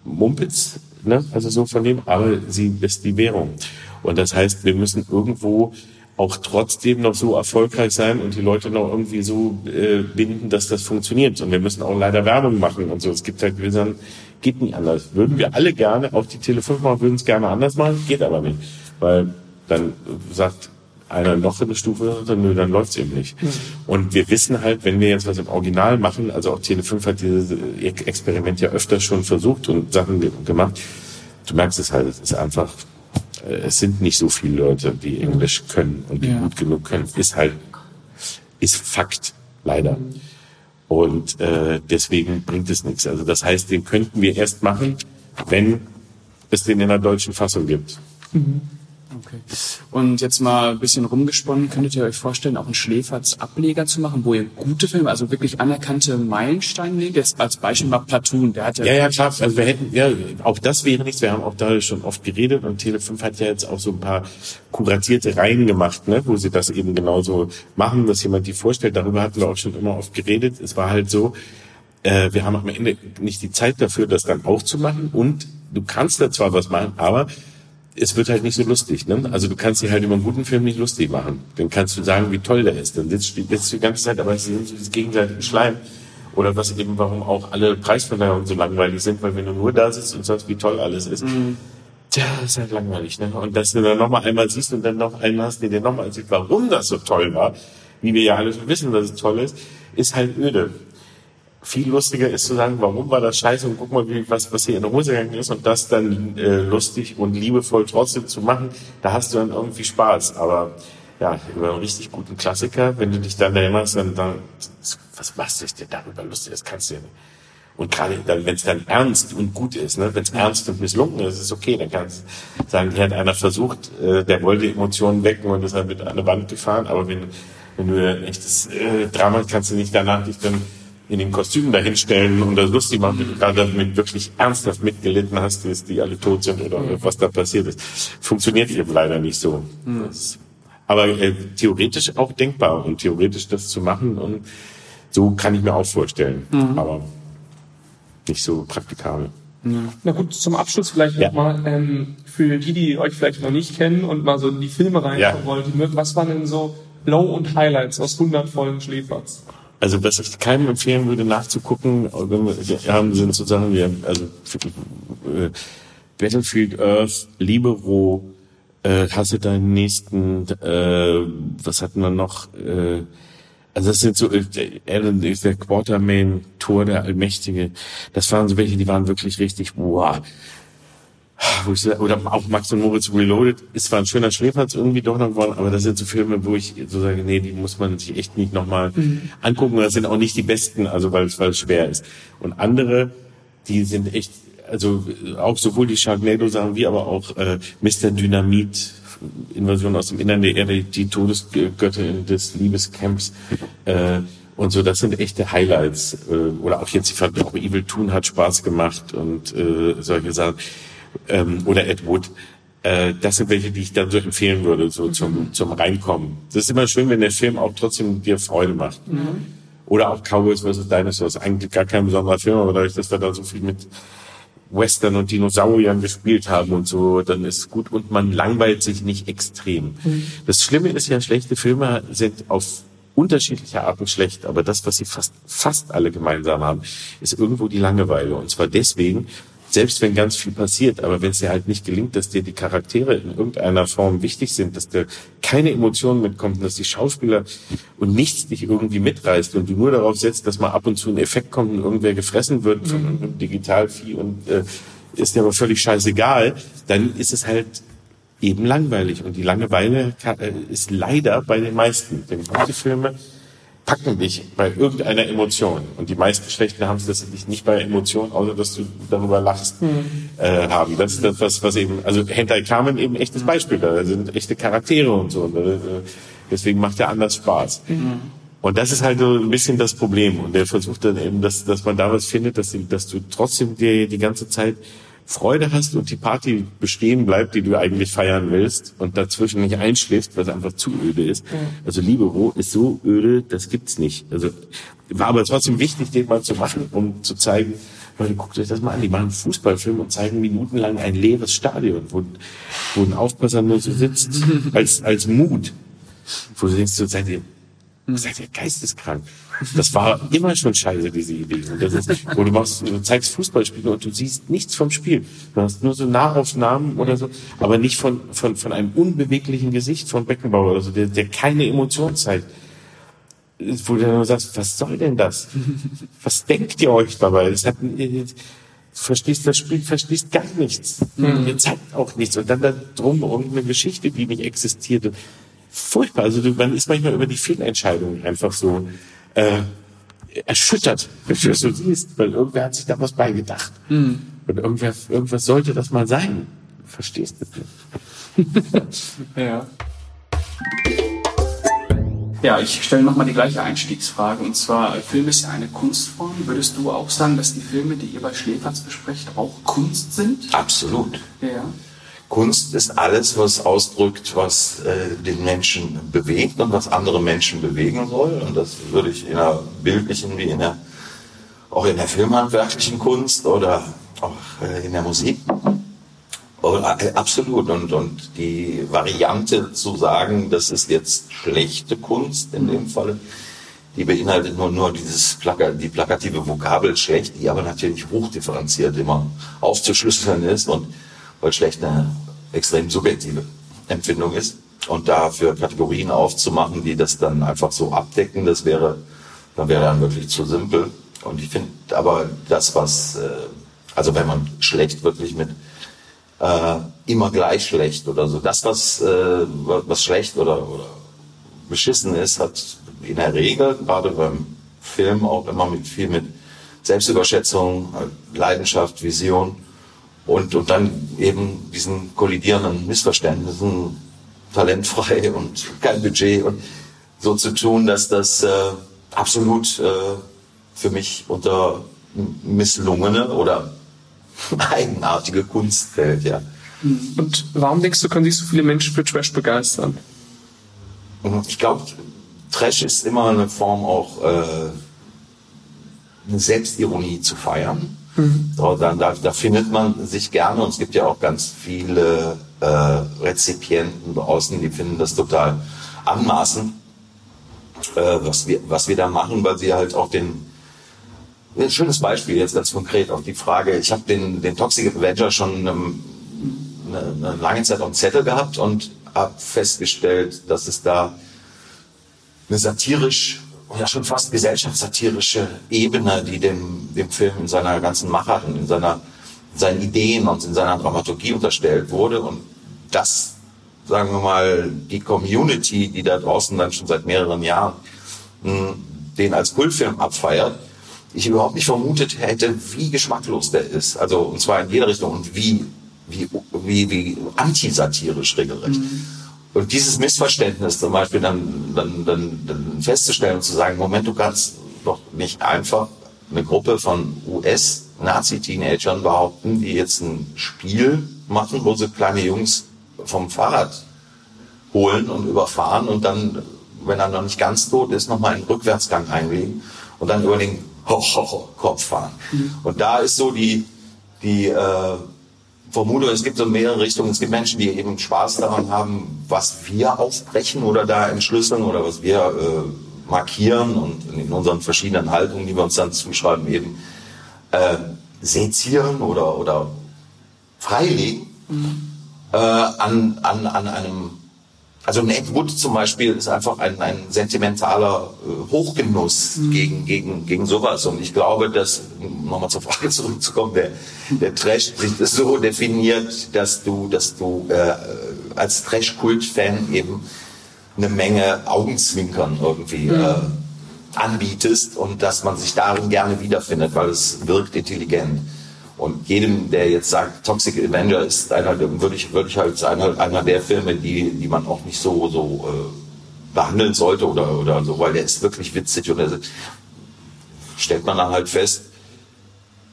Mumpitz, ne? also so von dem, aber sie ist die Währung. Und das heißt, wir müssen irgendwo auch trotzdem noch so erfolgreich sein und die Leute noch irgendwie so äh, binden, dass das funktioniert. Und wir müssen auch leider Werbung machen und so. Es gibt halt, sagen, geht nicht anders. Würden wir alle gerne, auch die Tele 5 machen, würden es gerne anders machen, geht aber nicht. Weil dann sagt einer noch eine Stufe, dann, nö, dann läuft's eben nicht. Und wir wissen halt, wenn wir jetzt was im Original machen, also auch Tele 5 hat dieses Experiment ja öfter schon versucht und Sachen ge- gemacht, du merkst es halt, es ist einfach, es sind nicht so viele Leute, die Englisch können und die Ja. gut genug können. Ist halt, ist Fakt, leider. Und äh, deswegen bringt es nichts. Also das heißt, den könnten wir erst machen, wenn es den in der deutschen Fassung gibt. Okay. Und jetzt mal ein bisschen rumgesponnen, könntet ihr euch vorstellen, auch einen Schläferz-Ableger zu machen, wo ihr gute Filme, also wirklich anerkannte Meilensteine nehmt? Jetzt als Beispiel mal Platoon, der hat ja... Ja, ja, klar. Also wir hätten, ja, auch das wäre nichts. Wir haben auch da schon oft geredet und Tele5 hat ja jetzt auch so ein paar kuratierte Reihen gemacht, ne, wo sie das eben genauso machen, dass jemand die vorstellt. Darüber hatten wir auch schon immer oft geredet. Es war halt so, äh, wir haben am Ende nicht die Zeit dafür, das dann auch zu machen und du kannst da zwar was machen, aber es wird halt nicht so lustig. Ne? Also du kannst dir halt über einen guten Film nicht lustig machen. Dann kannst du sagen, wie toll der ist. Dann sitzt, sitzt du die ganze Zeit, aber es sind so dieses gegenseitige Schleim. Oder was eben, warum auch alle Preisverleihungen so langweilig sind, weil wenn du nur da sitzt und sagst, wie toll alles ist, tja, ist halt langweilig. Ne? Und dass du dann nochmal einmal siehst und dann noch einen hast, der dir nochmal erzählt, warum das so toll war, wie wir ja alle schon wissen, dass es toll ist, ist halt öde viel lustiger ist zu sagen, warum war das scheiße und guck mal, wie, was, was hier in der Hose gegangen ist und das dann äh, lustig und liebevoll trotzdem zu machen, da hast du dann irgendwie Spaß. Aber ja, über einen richtig guten Klassiker, wenn du dich dann erinnerst, dann, dann was machst du dir darüber lustig? Das kannst du ja nicht. Und gerade dann, wenn es dann ernst und gut ist, ne? wenn es ernst und misslungen ist, ist es okay. Dann kannst du sagen, hier hat einer versucht, äh, der wollte Emotionen wecken und ist halt mit an der Wand gefahren. Aber wenn, wenn du ein echtes äh, Drama hast, kannst du nicht danach dich dann in den Kostümen dahinstellen und das lustig machen, gerade damit wirklich ernsthaft mitgelitten hast, dass die alle tot sind oder was da passiert ist. Funktioniert eben leider nicht so. Das, aber äh, theoretisch auch denkbar und theoretisch das zu machen und so kann ich mir auch vorstellen. Aber nicht so praktikabel. Na gut, zum Abschluss vielleicht Ja. nochmal, ähm, für die, die euch vielleicht noch nicht kennen und mal so in die Filme reinkommen Ja. wollten, was waren denn so Low- und Highlights aus 100 Folgen Schläferz? Also was ich keinem empfehlen würde, nachzugucken, haben sind so Sachen wie also äh, Battlefield Earth, Libero, äh, hasse deinen nächsten, äh, was hatten wir noch? Äh, also das sind so äh, Alan ist der Quartermain, Tor der Allmächtige. Das waren so welche, die waren wirklich richtig, wow. Wo ich, oder auch Max und Moritz Reloaded ist zwar ein schöner Schläferz irgendwie doch noch geworden, aber das sind so Filme, wo ich so sage, nee, die muss man sich echt nicht nochmal angucken. Und Das sind auch nicht die besten, also weil es weil es schwer ist. Und andere, die sind echt, also auch sowohl die Sharknado-Sachen wie aber auch äh, Mr. Dynamit, Invasion aus dem Innern der Erde, die Todesgöttin des Liebescamps äh, und so, das sind echte Highlights. Äh, oder auch jetzt die Ver- auch Evil Toon hat Spaß gemacht und äh, solche Sachen. Ähm, oder Ed Wood. Äh, das sind welche, die ich dann so empfehlen würde, so zum, zum Reinkommen. Das ist immer schön, wenn der Film auch trotzdem dir Freude macht. Oder auch Cowboys vs. Dinosaurs. Eigentlich gar kein besonderer Film, aber dadurch, dass wir da so viel mit Western und Dinosauriern gespielt haben und so, dann ist es gut und man langweilt sich nicht extrem. Das Schlimme ist ja, schlechte Filme sind auf unterschiedliche Arten schlecht, aber das, was sie fast, fast alle gemeinsam haben, ist irgendwo die Langeweile. Und zwar deswegen, selbst wenn ganz viel passiert, aber wenn es dir halt nicht gelingt, dass dir die Charaktere in irgendeiner Form wichtig sind, dass dir keine Emotionen mitkommt, dass die Schauspieler und nichts dich irgendwie mitreißt und du nur darauf setzt, dass mal ab und zu ein Effekt kommt und irgendwer gefressen wird von einem Digitalvieh und äh, ist dir aber völlig scheißegal, dann ist es halt eben langweilig. Und die Langeweile äh, ist leider bei den meisten. Denn gute Filme packen dich bei irgendeiner Emotion. Und die meisten schlechten haben es letztendlich nicht bei Emotionen, außer dass du darüber lachst, äh, haben. Das ist das, was, was eben, also Hentai Kamen eben echtes Beispiel. Da sind echte Charaktere und so. Äh, deswegen macht er anders Spaß. Und das ist halt so ein bisschen das Problem. Und der versucht dann eben, dass, dass man da was findet, dass, dass du trotzdem dir die ganze Zeit Freude hast und die Party bestehen bleibt, die du eigentlich feiern willst und dazwischen nicht einschläfst, was einfach zu öde ist. Also Libero ist so öde, das gibt's nicht. Also war aber trotzdem wichtig, den mal zu machen, um zu zeigen, Leute, guckt euch das mal an, die machen einen Fußballfilm und zeigen minutenlang ein leeres Stadion, wo, wo ein Aufpasser nur so sitzt, (laughs) als, als Mut. Wo du denkst, so, seid ihr, seid ihr geisteskrank. Das war immer schon scheiße, diese Idee. Und das ist, wo du machst, du zeigst Fußballspiele und du siehst nichts vom Spiel. Du hast nur so Nahaufnahmen oder so, aber nicht von, von, von einem unbeweglichen Gesicht von Beckenbauer oder so, der, der keine Emotion zeigt. Wo du dann sagst, was soll denn das? Was denkt ihr euch dabei? Das hat, ihr verstehst das Spiel, verstehst gar nichts. Ihr zeigt auch nichts. Und dann da drum irgendeine Geschichte, die nicht existiert. Furchtbar. Also du, man ist manchmal über die Fehlentscheidungen einfach so äh, erschüttert, (laughs) wenn du das so siehst, weil irgendwer hat sich da was beigedacht. Und irgendwer, irgendwas sollte das mal sein. Verstehst du? (laughs) Ja. Ja, ich stelle nochmal die gleiche Einstiegsfrage. Und zwar, Film ist ja eine Kunstform. Würdest du auch sagen, dass die Filme, die ihr bei Schläferz besprecht, auch Kunst sind? Absolut. Ja. Kunst ist alles, was ausdrückt, was äh, den Menschen bewegt und was andere Menschen bewegen soll. Und das würde ich in der bildlichen wie in der, auch in der filmhandwerklichen Kunst oder auch äh, in der Musik. Oder, äh, absolut. Und, und die Variante zu sagen, das ist jetzt schlechte Kunst in dem Falle, die beinhaltet nur, nur dieses Plaka, die plakative Vokabel schlecht, die aber natürlich hochdifferenziert immer aufzuschlüsseln ist und weil schlecht eine extrem subjektive Empfindung ist. Und dafür Kategorien aufzumachen, die das dann einfach so abdecken, das wäre, dann wäre dann wirklich zu simpel. Und ich finde aber das, was, äh, also wenn man schlecht wirklich mit äh, immer gleich schlecht oder so, das, was, äh, was schlecht oder, oder beschissen ist, hat in der Regel, gerade beim Film, auch immer mit viel mit Selbstüberschätzung, Leidenschaft, Vision und, und dann eben diesen kollidierenden Missverständnissen, talentfrei (laughs) und kein Budget und so zu tun, dass das äh, absolut äh, für mich unter misslungene oder (laughs) eigenartige Kunst fällt, ja. Und warum denkst du, können sich so viele Menschen für Trash begeistern? Ich glaube, Trash ist immer eine Form auch äh, eine Selbstironie zu feiern. Mhm. Da, da, da findet man sich gerne und es gibt ja auch ganz viele äh, Rezipienten draußen, die finden das total anmaßend, äh, was, wir, was wir da machen, weil sie halt auch den ein schönes Beispiel jetzt ganz konkret auf die Frage. Ich habe den, den Toxic Avenger schon eine, eine lange Zeit auf dem Zettel gehabt und habe festgestellt, dass es da eine satirisch, ja schon fast gesellschaftssatirische Ebene, die dem, dem Film in seiner ganzen Machart und in seiner, seinen Ideen und in seiner Dramaturgie unterstellt wurde. Und das, sagen wir mal, die Community, die da draußen dann schon seit mehreren Jahren mh, den als Kultfilm abfeiert, ich überhaupt nicht vermutet hätte, wie geschmacklos der ist. Also, und zwar in jeder Richtung und wie, wie, wie, wie antisatirisch regelrecht. Mhm. Und dieses Missverständnis zum Beispiel dann, dann, dann, dann festzustellen und zu sagen, Moment, du kannst doch nicht einfach eine Gruppe von US-Nazi-Teenagern behaupten, die jetzt ein Spiel machen, wo sie kleine Jungs vom Fahrrad holen und überfahren und dann, wenn er noch nicht ganz tot ist, nochmal einen Rückwärtsgang einlegen und dann über den ho, ho, ho, Kopf fahren. Mhm. Und da ist so die, die äh, Vermutung, es gibt so mehrere Richtungen. Es gibt Menschen, die eben Spaß daran haben, was wir aufbrechen oder da entschlüsseln oder was wir äh, markieren und in unseren verschiedenen Haltungen, die wir uns dann zuschreiben, eben äh, sezieren oder, oder freilegen mhm. äh, an, an, an einem also ein Ed Wood zum Beispiel ist einfach ein, ein sentimentaler äh, Hochgenuss mhm. gegen, gegen, gegen sowas. Und ich glaube, dass, um nochmal zur Frage (laughs) zurückzukommen, der, der Trash sich das so definiert, dass du, dass du äh, als Trash-Kult-Fan eben eine Menge Augenzwinkern irgendwie mhm. äh, anbietest und dass man sich darin gerne wiederfindet, weil es wirkt intelligent. Und jedem, der jetzt sagt, Toxic Avenger ist einer, würde ich, würde ich halt einer, einer der Filme, die, die man auch nicht so, so äh, behandeln sollte oder, oder so, weil der ist wirklich witzig und da stellt man dann halt fest,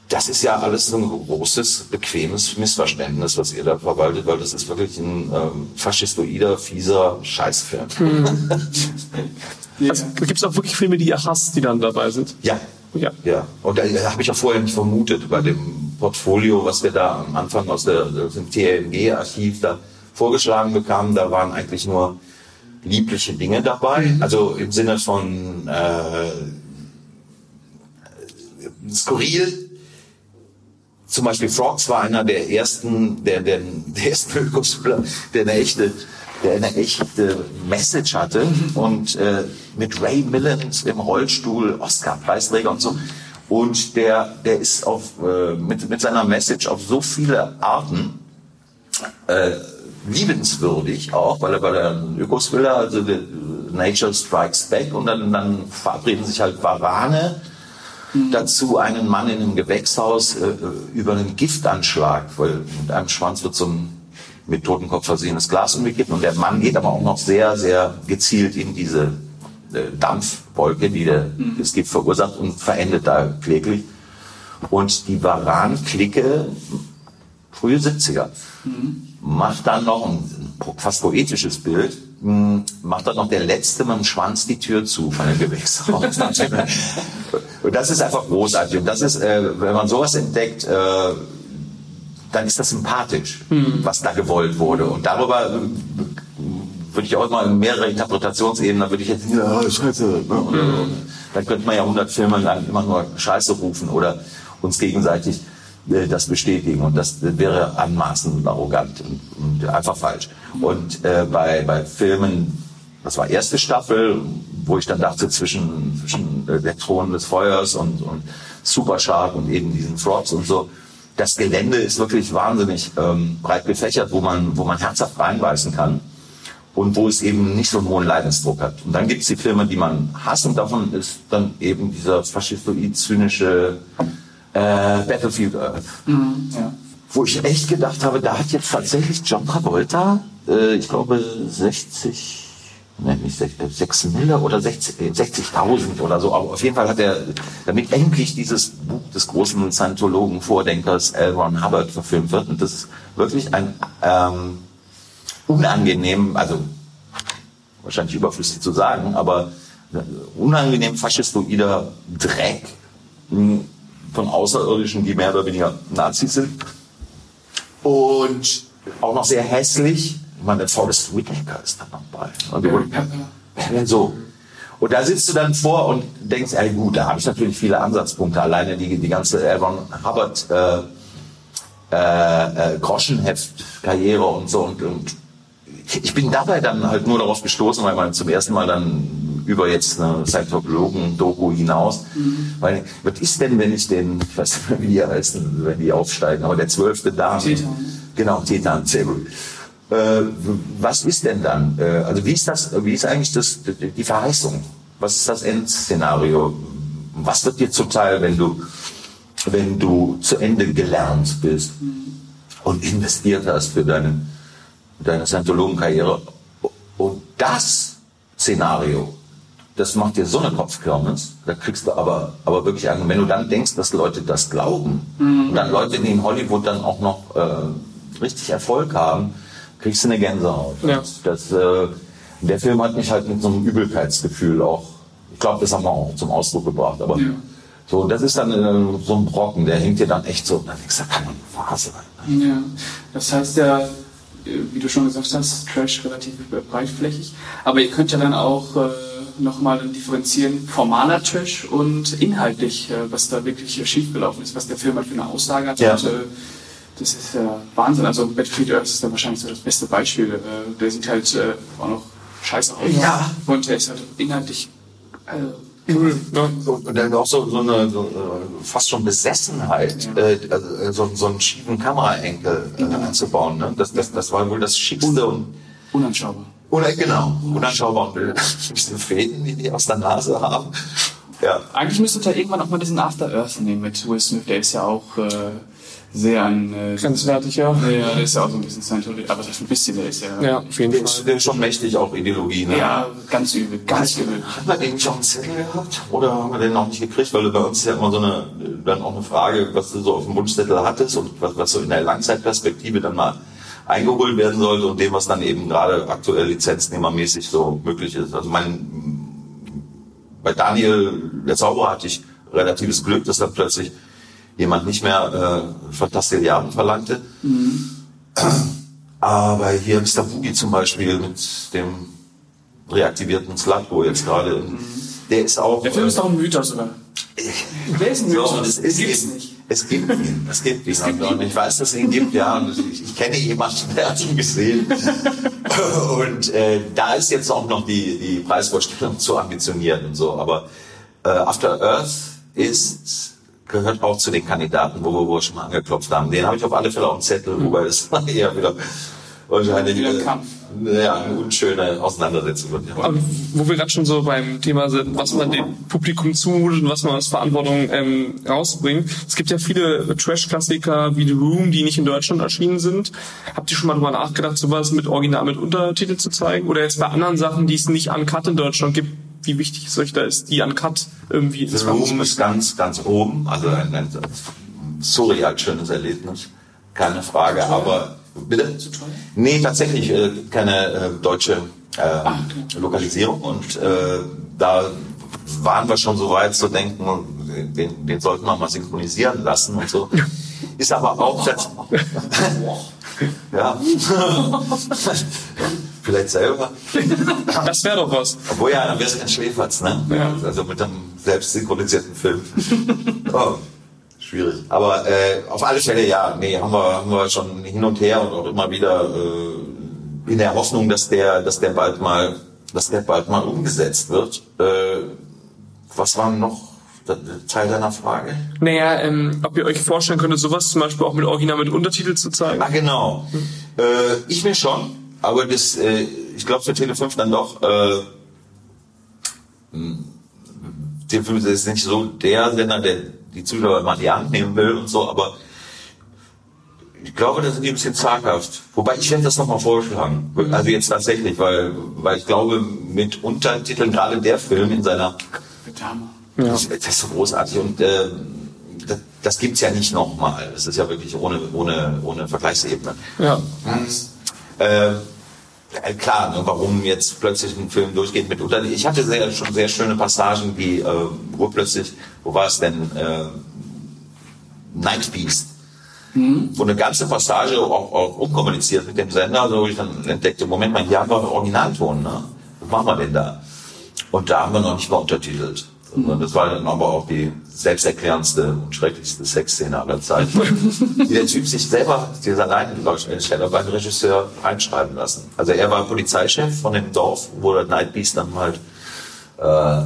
das ist ja alles so ein großes, bequemes Missverständnis, was ihr da verwaltet, weil das ist wirklich ein ähm, faschistoider, fieser Scheißfilm. (laughs) Hm. also, Gibt es auch wirklich Filme, die ihr hasst, die dann dabei sind? Ja. Ja. ja. Und da habe ich auch vorher nicht vermutet bei dem Portfolio, was wir da am Anfang aus, der, aus dem TLG-Archiv da vorgeschlagen bekamen, da waren eigentlich nur liebliche Dinge dabei. Mhm. Also im Sinne von äh, skurril. Zum Beispiel Frogs war einer der ersten, der, der, der ersten Ökospieler, der eine echte der eine echte Message hatte mhm. und äh, mit Ray Millens im Rollstuhl Oscar-Preisträger und so. Und der, der ist auf, äh, mit, mit seiner Message auf so viele Arten äh, liebenswürdig auch, weil er, weil er ein Ökoswiller, also the, Nature Strikes Back und dann, dann verabreden sich halt Warane mhm. dazu einen Mann in einem Gewächshaus äh, über einen Giftanschlag, weil mit einem Schwanz wird so ein mit Totenkopf versehenes Glas umgekippt und der Mann geht aber auch noch sehr, sehr gezielt in diese äh, Dampfwolke, die der, mhm. das Gift verursacht und verendet da kläglich. Und die Varan-Clique, frühe 70er, mhm. macht dann noch ein fast poetisches Bild, hm, macht dann noch der Letzte mit dem Schwanz die Tür zu von dem Gewächshaus. (laughs) und das ist einfach großartig. Und das ist, äh, wenn man sowas entdeckt, äh, dann ist das sympathisch, mhm. was da gewollt wurde. Und darüber würde ich auch mal mehrere Interpretationsebenen, würde ich jetzt, ja, scheiße, ne? oder, mhm. dann könnte man ja 100 Filme lang immer nur Scheiße rufen oder uns gegenseitig äh, das bestätigen und das wäre anmaßend und arrogant und, und einfach falsch. Und äh, bei, bei Filmen, das war erste Staffel, wo ich dann dachte, zwischen, zwischen der Thron des Feuers und, und Supershark und eben diesen Frogs und so, das Gelände ist wirklich wahnsinnig ähm, breit gefächert, wo man, wo man herzhaft reinbeißen kann und wo es eben nicht so einen hohen Leidensdruck hat. Und dann gibt es die Filme, die man hasst und davon ist dann eben dieser faschistoid-zynische äh, Battlefield Earth. Mhm, ja. Wo ich echt gedacht habe, da hat jetzt tatsächlich John Travolta, äh, ich glaube 60, ne, nicht 6 Mille oder 60.000 60 oder so, aber auf jeden Fall hat er damit endlich dieses Buch des großen Scientologen Vordenkers L. Ron Hubbard verfilmt wird. Und das ist wirklich ein ähm, unangenehm, also wahrscheinlich überflüssig zu sagen, aber unangenehm faschistoider Dreck, von Außerirdischen, die mehr oder weniger Nazis sind. Und auch noch sehr hässlich. Ich meine, Forrest Whitaker ist da noch bei. Also, ja, so. Und da sitzt du dann vor und denkst, ey gut, da habe ich natürlich viele Ansatzpunkte. Alleine die, die ganze Aaron Hubbard äh, äh, äh, Groschenheft-Karriere und so. Und, und ich bin dabei dann halt nur darauf gestoßen, weil man zum ersten Mal dann über jetzt eine Scientologen-Doku hinaus, mhm. weil was ist denn, wenn ich den, ich weiß nicht mehr, wie die heißen, wenn die aufsteigen, aber der zwölfte Dame. Titan. Genau, Titan, sehr gut. Äh, was ist denn dann? Äh, also wie ist das, wie ist eigentlich das, die Verheißung? Was ist das Endszenario? Was wird dir zuteil, wenn du, wenn du zu Ende gelernt bist und investiert hast für deine, deine Scientologenkarriere? Und das Szenario, das macht dir so eine Kopfkirmes, da kriegst du aber, aber wirklich an. Wenn du dann denkst, dass Leute das glauben, mhm. und dann Leute, die in Hollywood dann auch noch äh, richtig Erfolg haben, kriegst du eine Gänsehaut. Ja. Das, äh, der Film hat mich halt mit so einem Übelkeitsgefühl auch, ich glaube, das haben wir auch zum Ausdruck gebracht, aber ja. so, das ist dann äh, so ein Brocken, der hängt dir dann echt so, dann denkst du, da kann man wahr sein. Ne? Ja, das heißt ja, äh, wie du schon gesagt hast, Trash relativ breitflächig, aber ihr könnt ja dann auch äh, nochmal differenzieren, formaler Trash und inhaltlich, äh, was da wirklich schiefgelaufen ist, was der Film halt für eine Aussage hat. Ja. Und, äh, das ist ja Wahnsinn. Also Battlefield Earth ist da wahrscheinlich so das beste Beispiel. Äh, der sieht halt äh, auch noch scheiße aus. Ja. Und der ist halt inhaltlich. Äh, cool. Ja. Und dann auch so, so eine so, äh, fast schon Besessenheit, ja. äh, also äh, so, so einen schiefen Kameraenkel äh, ja. einzubauen. Ne? Das, das, das war wohl das Schickste und unanschaubar. Oder genau, unanschaubar und (laughs) diese Fäden, die die aus der Nase haben. Ja. Eigentlich müsste da irgendwann auch mal diesen After Earth nehmen mit Will Smith, der ist ja auch äh, sehr an. Äh, Grenzwertig, ja. Ja, der ist ja auch so ein bisschen Scientology, aber das ist ein bisschen, der ist ja. Ja, auf jeden Fall. Der ist schon mächtig auch Ideologie, ne? Ja, ganz übel, ganz übel. Hat man eigentlich auch einen Zettel gehabt? Oder haben wir den noch nicht gekriegt? Weil bei uns ist ja immer so eine, dann auch eine Frage, was du so auf dem Wunschzettel hattest und was, was so in der Langzeitperspektive dann mal eingeholt werden sollte und dem, was dann eben gerade aktuell lizenznehmermäßig so möglich ist. Also mein, bei Daniel, der Zauberer, hatte ich relatives Glück, dass dann plötzlich jemand nicht mehr äh, Fantastilliarden verlangte. Mhm. Aber hier Mr. Boogie zum Beispiel mit dem reaktivierten Slutgo jetzt gerade, mhm. der ist auch... Der Film ist doch ein Mythos, oder? (laughs) Wer ist ein Mythos? So, es, ist eben, es gibt ihn, es gibt ihn. Es gibt und ich weiß, dass es ihn gibt, ja. (laughs) Und ich, ich kenne jemanden, der hat ihn gesehen. (laughs) und äh, da ist jetzt auch noch die, die Preisvorstellung zu ambitionieren und so. Aber äh, After Earth ist gehört auch zu den Kandidaten, wo wir, wo wir schon mal angeklopft haben. Den habe ich auf alle Fälle auf dem Zettel, mhm. wobei es (laughs) eher wieder wahrscheinlich wieder ein Kampf. Ja, eine unschöne Auseinandersetzung wird. Ja. Wo wir gerade schon so beim Thema sind, was man dem Publikum zumutet und was man als Verantwortung ähm, rausbringt. Es gibt ja viele Trash-Klassiker wie The Room, die nicht in Deutschland erschienen sind. Habt ihr schon mal drüber nachgedacht, sowas mit Original mit Untertitel zu zeigen? Oder jetzt bei anderen Sachen, die es nicht uncut in Deutschland gibt, wie wichtig es euch da ist, die an Cut irgendwie Das Room ist ganz, ganz oben. Also ein, ein surreal schönes Erlebnis. Keine Frage. Aber bitte? Zu teuer? Nee, tatsächlich äh, keine äh, deutsche äh, ah, okay. Lokalisierung. Und äh, da waren wir schon so weit zu denken, den, den sollten wir mal synchronisieren lassen und so. Ist aber auch (laughs) (laughs) ja. (laughs) Vielleicht selber. Das wäre doch was. Obwohl ja, dann wäre es kein Schläferz, ne? Ja. Also mit einem selbst synchronisierten Film. (laughs) Oh, schwierig. Aber äh, auf alle Fälle ja, nee, haben wir, haben wir schon hin und her und auch immer wieder äh, in der Hoffnung, dass der, dass der bald mal, dass der bald mal umgesetzt wird. Äh, was waren noch Teil deiner Frage? Naja, ähm, ob ihr euch vorstellen könntet, sowas zum Beispiel auch mit Original mit Untertitel zu zeigen? Ah, genau. Hm. Äh, ich mir schon, aber das, äh, ich glaube für Tele 5 dann doch, äh, hm, Tele 5 ist nicht so der Sender, der die Zuschauer mal in die Hand nehmen will und so, aber ich glaube, da sind die ein bisschen zaghaft. Wobei ich werde das nochmal vorschlagen. Also jetzt tatsächlich, weil, weil ich glaube, mit Untertiteln, gerade der Film in seiner ja. Das, das, ist so großartig und äh, das, das gibt's ja nicht nochmal. Das ist ja wirklich ohne, ohne, ohne Vergleichsebene. Ja. Äh, klar, ne, warum jetzt plötzlich ein Film durchgeht mit Untertitel. Ich hatte sehr, schon sehr schöne Passagen, die, äh, wo plötzlich, wo war es denn, äh, Night Beast. Und eine ganze Passage auch, auch umkommuniziert mit dem Sender, so wo ich dann entdeckte, Moment mal, hier haben wir Originalton, ne? Was machen wir denn da? Und da haben wir noch nicht mal untertitelt. Und das war dann aber auch die selbsterklärendste und schrecklichste Sexszene aller Zeiten. (laughs) die der Typ sich selber, dieser Leinendarsteller, beim Regisseur reinschreiben lassen. Also er war Polizeichef von dem Dorf, wo der Night Beast dann halt äh,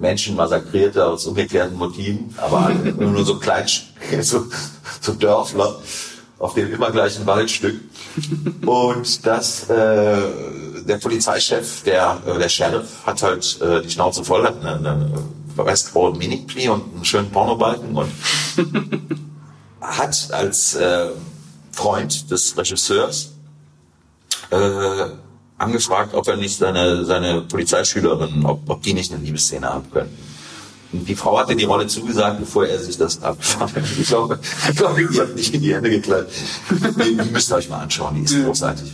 Menschen massakrierte aus ungeklärten Motiven, aber (laughs) alle nur so klein, (laughs) so, so Dörfler auf dem immer gleichen Waldstück. Und das, äh, der Polizeichef, der, äh, der Sheriff, hat halt äh, die Schnauze voll, hat eine, eine Westball Mini-Pli und einen schönen Pornobalken und (laughs) hat als äh, Freund des Regisseurs äh, angefragt, ob er nicht seine, seine Polizeischülerin, ob, ob die nicht eine Liebesszene haben können. Und die Frau hatte die Rolle zugesagt, bevor er sich das abgefahren hat. Ich glaube, (laughs) ich glaube, die hat nicht in die Hände geklappt. Die, die müsst ihr euch mal anschauen, die ist großartig.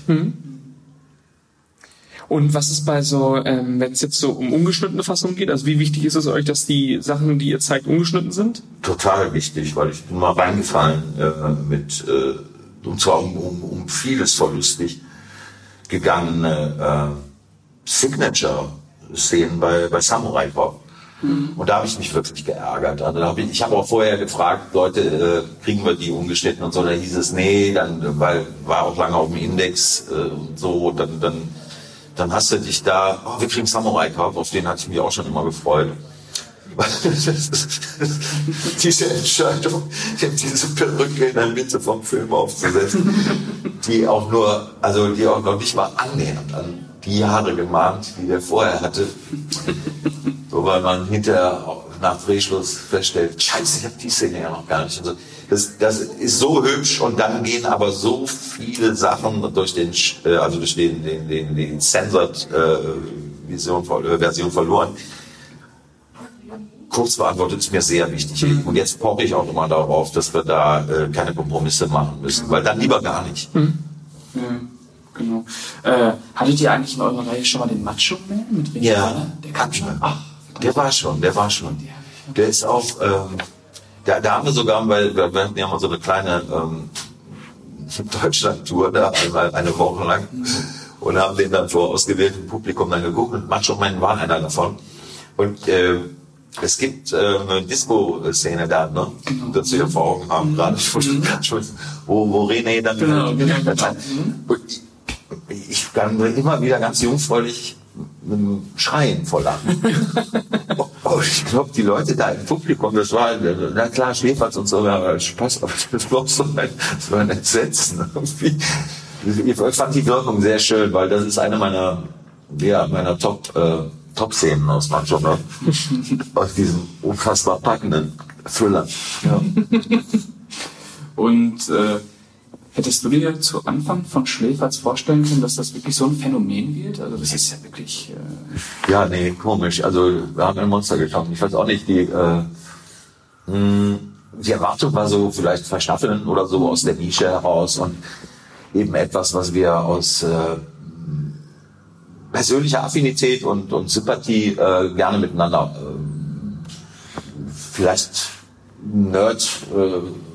Und was ist bei so, ähm, wenn es jetzt so um ungeschnittene Fassungen geht, also wie wichtig ist es euch, dass die Sachen, die ihr zeigt, ungeschnitten sind? Total wichtig, weil ich bin mal reingefallen äh, mit, äh, und zwar um, um, um vieles verlustig gegangene äh, Signature-Szenen bei, bei Samurai Pop. Und da habe ich mich wirklich geärgert. Also da hab ich ich habe auch vorher gefragt, Leute, äh, kriegen wir die umgeschnitten und so. Da hieß es, nee, dann, weil war auch lange auf dem Index äh, und so, dann, dann, dann hast du dich da, oh, wir kriegen Samurai Cup, auf den hatte ich mich auch schon immer gefreut. (laughs) diese Entscheidung, diese Perücke in der Mitte vom Film aufzusetzen, die auch nur, also die auch noch nicht mal annähernd an die Haare gemahnt, die der vorher hatte. So, weil man hinterher nach Drehschluss feststellt, scheiße, ich habe die Szene ja noch gar nicht. Und so. Das, das ist so hübsch und dann gehen aber so viele Sachen durch den, äh, also durch den, den, den, den Censored äh, Vision, äh, Version verloren. Kurz beantwortet ist mir sehr wichtig. Und jetzt poche ich auch immer darauf, dass wir da äh, keine Kompromisse machen müssen, weil dann lieber gar nicht. Ja, genau. Äh, hattet ihr eigentlich in eurer Reihe schon mal den Macho Man mit Ja? Der kam schon. Ach, Der war schon, der war schon. Der ist auch, ähm, da, da haben wir sogar, weil wir, wir hatten ja mal so eine kleine ähm, Deutschland-Tour da, einmal eine Woche lang und haben den dann vor ausgewähltem Publikum dann geguckt und Macho Man war einer davon. Und äh, es gibt äh, eine Disco-Szene da, ne? Das wir vor Augen haben, gerade schon, wo, wo René dann Genau, genau, genau. und ich, ich kann immer wieder ganz jungfräulich schreien vor Lachen. (laughs) Oh, ich glaube, die Leute da im Publikum, das war, na klar, Schläferz und so, ja, Spaß, aber das war so ein, so ein Entsetzen. Irgendwie. Ich fand die Wirkung sehr schön, weil das ist eine meiner, ja, meiner Top, äh, Top-Szenen aus Macho (laughs) Man. aus diesem unfassbar packenden Thriller. Ja. Und äh, hättest du dir zu Anfang von Schläferz vorstellen können, dass das wirklich so ein Phänomen wird? Also das ist ja wirklich... Äh, Ja, nee, komisch. Also wir haben ein Monster geschaffen. Ich weiß auch nicht, die, äh, mh, die Erwartung war so vielleicht verschnaffeln oder so aus der Nische heraus und eben etwas, was wir aus äh, persönlicher Affinität und, und Sympathie äh, gerne miteinander äh, vielleicht Nerd äh,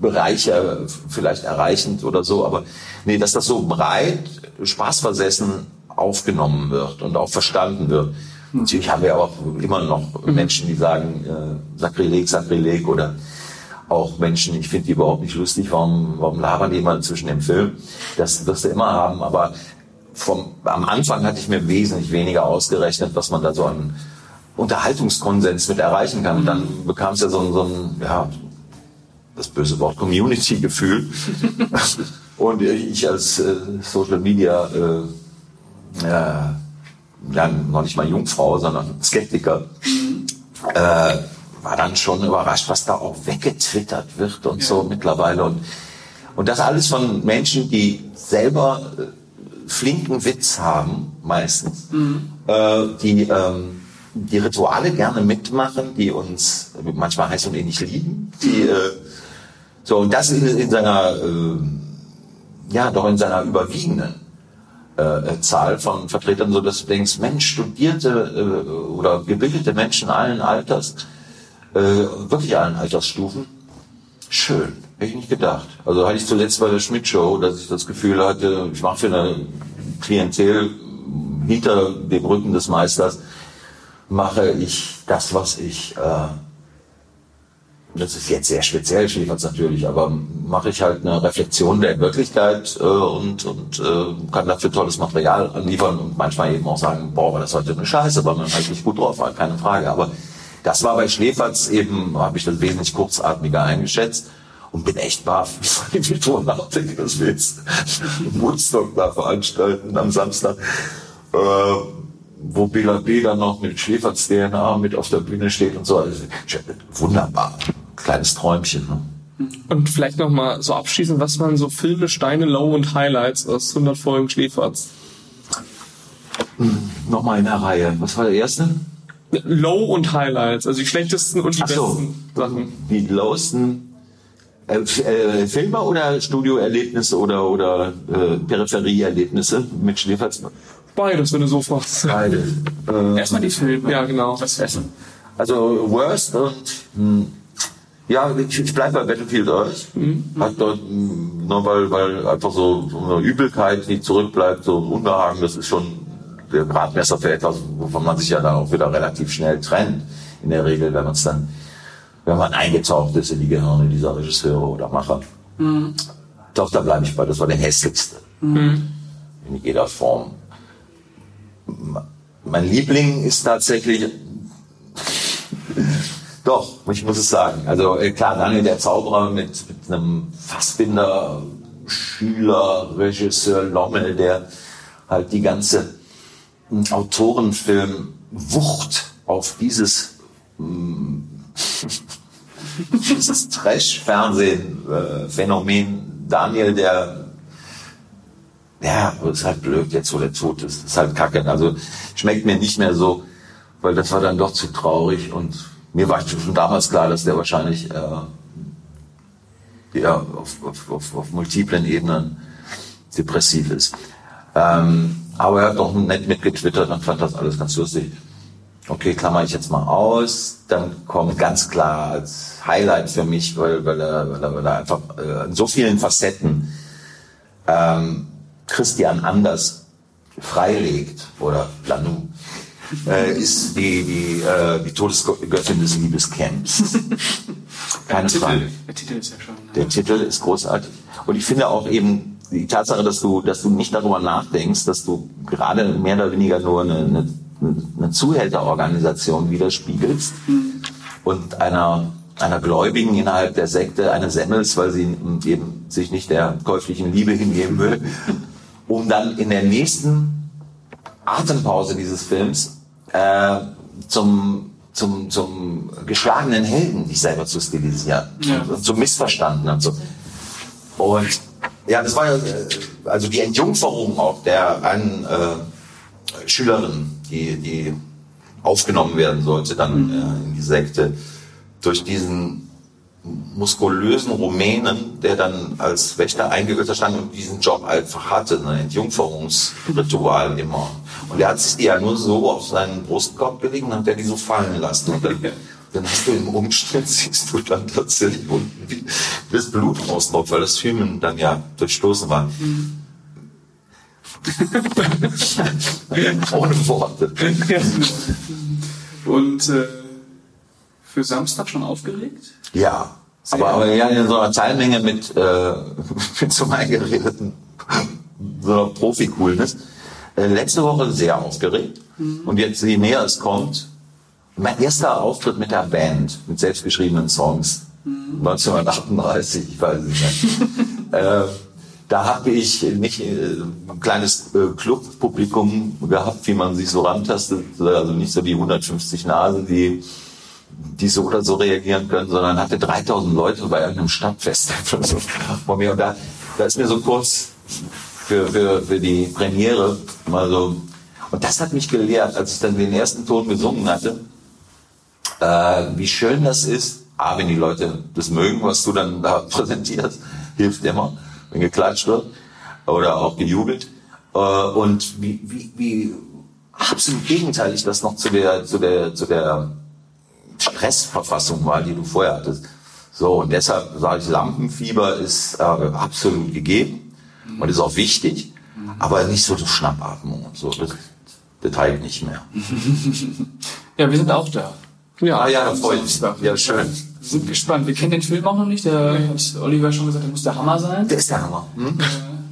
Bereiche vielleicht erreichend oder so, aber nee, dass das so breit, spaßversessen aufgenommen wird und auch verstanden wird. Natürlich haben wir auch immer noch Menschen, die sagen, äh, Sakrileg, Sakrileg oder auch Menschen, ich finde die überhaupt nicht lustig, warum, warum labern die immer zwischen dem Film? Das wirst du immer haben, aber vom, am Anfang hatte ich mir wesentlich weniger ausgerechnet, was man da so an Unterhaltungskonsens mit erreichen kann. Und dann bekam es ja so, so ein, ja, das böse Wort Community-Gefühl. (laughs) Und ich als äh, Social Media, äh, ja, ja, noch nicht mal Jungfrau, sondern Skeptiker, äh, war dann schon überrascht, was da auch weggetwittert wird und so mittlerweile. Und, und das alles von Menschen, die selber äh, flinken Witz haben, meistens, äh, die ähm, die Rituale gerne mitmachen, die uns manchmal heiß und ähnlich lieben, die äh, so und das in, in seiner äh, ja doch in seiner überwiegenden äh, Zahl von Vertretern, so dass du denkst, Mensch, studierte äh, oder gebildete Menschen allen Alters, äh, wirklich allen Altersstufen, schön. Hätte ich nicht gedacht. Also hatte ich zuletzt bei der Schmidt-Show, dass ich das Gefühl hatte, ich mache für eine Klientel hinter dem Rücken des Meisters, mache ich das, was ich, äh, das ist jetzt sehr speziell, Schläferz natürlich, aber mache ich halt eine Reflexion der Wirklichkeit äh, und, und äh, kann dafür tolles Material anliefern und manchmal eben auch sagen, boah, war das heute eine Scheiße, weil man halt nicht gut drauf war, keine Frage. Aber das war bei Schläferz eben, habe ich das wesentlich kurzatmiger eingeschätzt und bin echt baff, wenn ich drüber nachdenke, dass wir jetzt Woodstock da veranstalten am Samstag. Äh, wo Bela B dann noch mit Schläferz DNA mit auf der Bühne steht und so. Also, wunderbar. Kleines Träumchen. Ne? Und vielleicht noch mal so abschließend, was waren so Filme, Steine, Low und Highlights aus 100 Folgen Schläferz? Nochmal in der Reihe. Was war der erste? Low und Highlights, also die schlechtesten und die Ach so. besten Sachen. Die lowsten äh, äh, Filme oder Studioerlebnisse oder, oder äh, Peripherieerlebnisse mit Schläferz? Beides, wenn du so fragst. Beide. Äh, Erstmal die Filme. Ja, genau. Das Essen. Also Worst und mh, ja, ich, ich bleibe bei Battlefield Earth. Hat dort, mh, nur weil, weil einfach so, so eine Übelkeit, die zurückbleibt, so ein Unbehagen, das ist schon der Gradmesser für etwas, wovon man sich ja dann auch wieder relativ schnell trennt. In der Regel, wenn man es dann, wenn man eingetaucht ist in die Gehirne dieser Regisseure oder Macher. Doch, da bleibe ich bei, das war der hässlichste. In jeder Form. Mein Liebling ist tatsächlich doch, ich muss es sagen. Also äh, klar, Daniel der Zauberer mit, mit einem Fassbinder, Schüler, Regisseur Lommel, der halt die ganze m, Autorenfilm Wucht auf dieses m, (laughs) dieses Trash-Fernsehen-Phänomen Daniel, der ja, ist halt blöd, jetzt wo der tot ist. Ist halt kacke. Also schmeckt mir nicht mehr so, weil das war dann doch zu traurig und mir war schon damals klar, dass der wahrscheinlich äh, ja, auf, auf, auf, auf multiplen Ebenen depressiv ist. Ähm, aber er hat doch nett mitgetwittert und fand das alles ganz lustig. Okay, klammer ich jetzt mal aus. Dann kommt ganz klar als Highlight für mich, weil, weil, er, weil, er, weil er einfach äh, in so vielen Facetten ähm, Christian Anders freilegt oder Lanu, äh, ist die, die, äh, die Todesgöttin des Liebescamps. (laughs) Keine Frage. Der Titel ist ja schon. Der Titel ist großartig. Und ich finde auch eben die Tatsache, dass du, dass du nicht darüber nachdenkst, dass du gerade mehr oder weniger nur eine, eine, eine Zuhälterorganisation widerspiegelst und einer, einer Gläubigen innerhalb der Sekte eine Semmels, weil sie eben sich nicht der käuflichen Liebe hingeben will, (laughs) um dann in der nächsten Atempause dieses Films äh, zum, zum, zum geschlagenen Helden dich selber zu stilisieren. Ja. Und zum Missverstanden und so. Und ja, das war ja, äh, also die Entjungferung auch der einen äh, Schülerin, die, die aufgenommen werden sollte dann äh, in die Sekte, durch diesen muskulösen Rumänen, der dann als Wächter eingeölt stand und diesen Job einfach hatte, ein Entjungferungsritual immer. Und er hat sich die ja nur so auf seinen Brustkorb gelegt und hat er die so fallen lassen. Und dann, (laughs) dann hast du im Umschnitt, siehst du dann tatsächlich unten, das Blut raustropft, weil das Hymen dann ja durchstoßen war. (laughs) Ohne Worte. Und äh, für Samstag schon aufgeregt? Ja, aber, aber ja in so einer Teilmenge mit, äh, (laughs) mit so einem eingeredeten so einer Profi-Coolness. Äh, letzte Woche sehr aufgeregt. Und jetzt, je näher es kommt, mein erster Auftritt mit der Band, mit selbstgeschriebenen Songs, 1938, ich weiß es nicht. (laughs) äh, da habe ich nicht äh, ein kleines äh, Clubpublikum gehabt, wie man sich so rantastet, also nicht so die 150 Nasen, die die so oder so reagieren können, sondern hatte 3000 Leute bei irgendeinem Stadtfest (laughs) vor mir. Und da, da ist mir so kurz für, für, für die Premiere mal so. Und das hat mich gelehrt, als ich dann den ersten Ton gesungen hatte, äh, wie schön das ist. A, wenn die Leute das mögen, was du dann da (laughs) präsentierst, hilft immer, wenn geklatscht wird oder auch gejubelt. Äh, und wie, wie, wie absolut gegenteilig das noch zu der, zu der, zu der Stressverfassung war, die du vorher hattest. So, und deshalb sage ich, Lampenfieber ist äh, absolut gegeben und ist auch wichtig, aber nicht so eine Schnappatmung und so. Das, das halt nicht mehr. (laughs) Ja, wir sind auch da. Ja, Ah ja, da freue ich mich. Ja, schön. Wir sind gespannt. Wir kennen den Film auch noch nicht. Der hat Oliver schon gesagt, der muss der Hammer sein. Der ist der Hammer. Hm?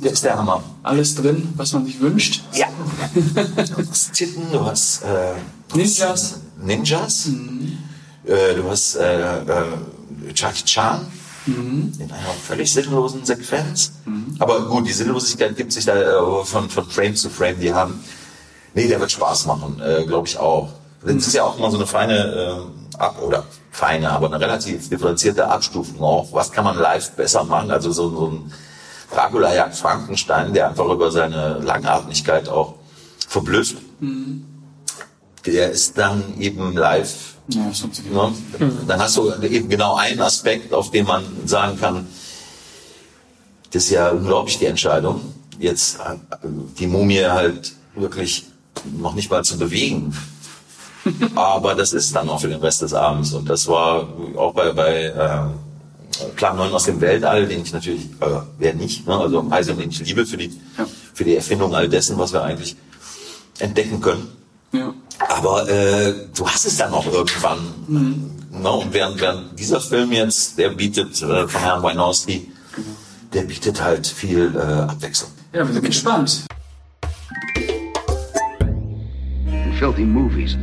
Der ist der Hammer. Alles drin, was man sich wünscht. Ja. (laughs) Du hast Titten, du hast äh, Ninjas. Ninjas. Äh, du hast äh, äh, Jackie Chan in einer völlig sinnlosen Sequenz. Aber gut, die Sinnlosigkeit gibt sich da äh, von, von Frame zu Frame. Die haben, nee, der wird Spaß machen, äh, glaube ich auch. Das ist ja auch immer so eine feine äh, Ab oder feine, aber eine relativ differenzierte Abstufung auch. Was kann man live besser machen? Also so, so ein Dracula jagt Frankenstein, der einfach über seine Langatmigkeit auch verblüfft. Der ist dann eben live Ja, das funktioniert. Ne? Dann hast du eben genau einen Aspekt, auf den man sagen kann, das ist ja unglaublich die Entscheidung, jetzt äh, die Mumie halt wirklich noch nicht mal zu bewegen. (laughs) Aber das ist dann auch für den Rest des Abends. Und das war auch bei, bei äh, Plan 9 aus dem Weltall, den ich natürlich, äh, wer nicht, ne? also Eisen, den ich liebe für die, Ja. für die Erfindung all dessen, was wir eigentlich entdecken können. Ja. Aber äh, du hast es dann auch irgendwann. Ne? Und während, während dieser Film jetzt, der bietet äh, von Herrn Weinowski, der bietet halt viel äh, Abwechslung. ja, wir sind gespannt. Filthy movies.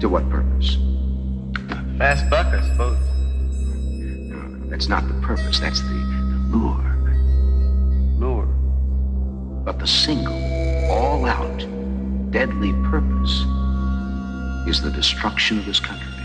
To what purpose? Fast buck, I suppose. No, that's not the purpose. That's the lure. Lure. But the single, all out, deadly purpose is the destruction of this country.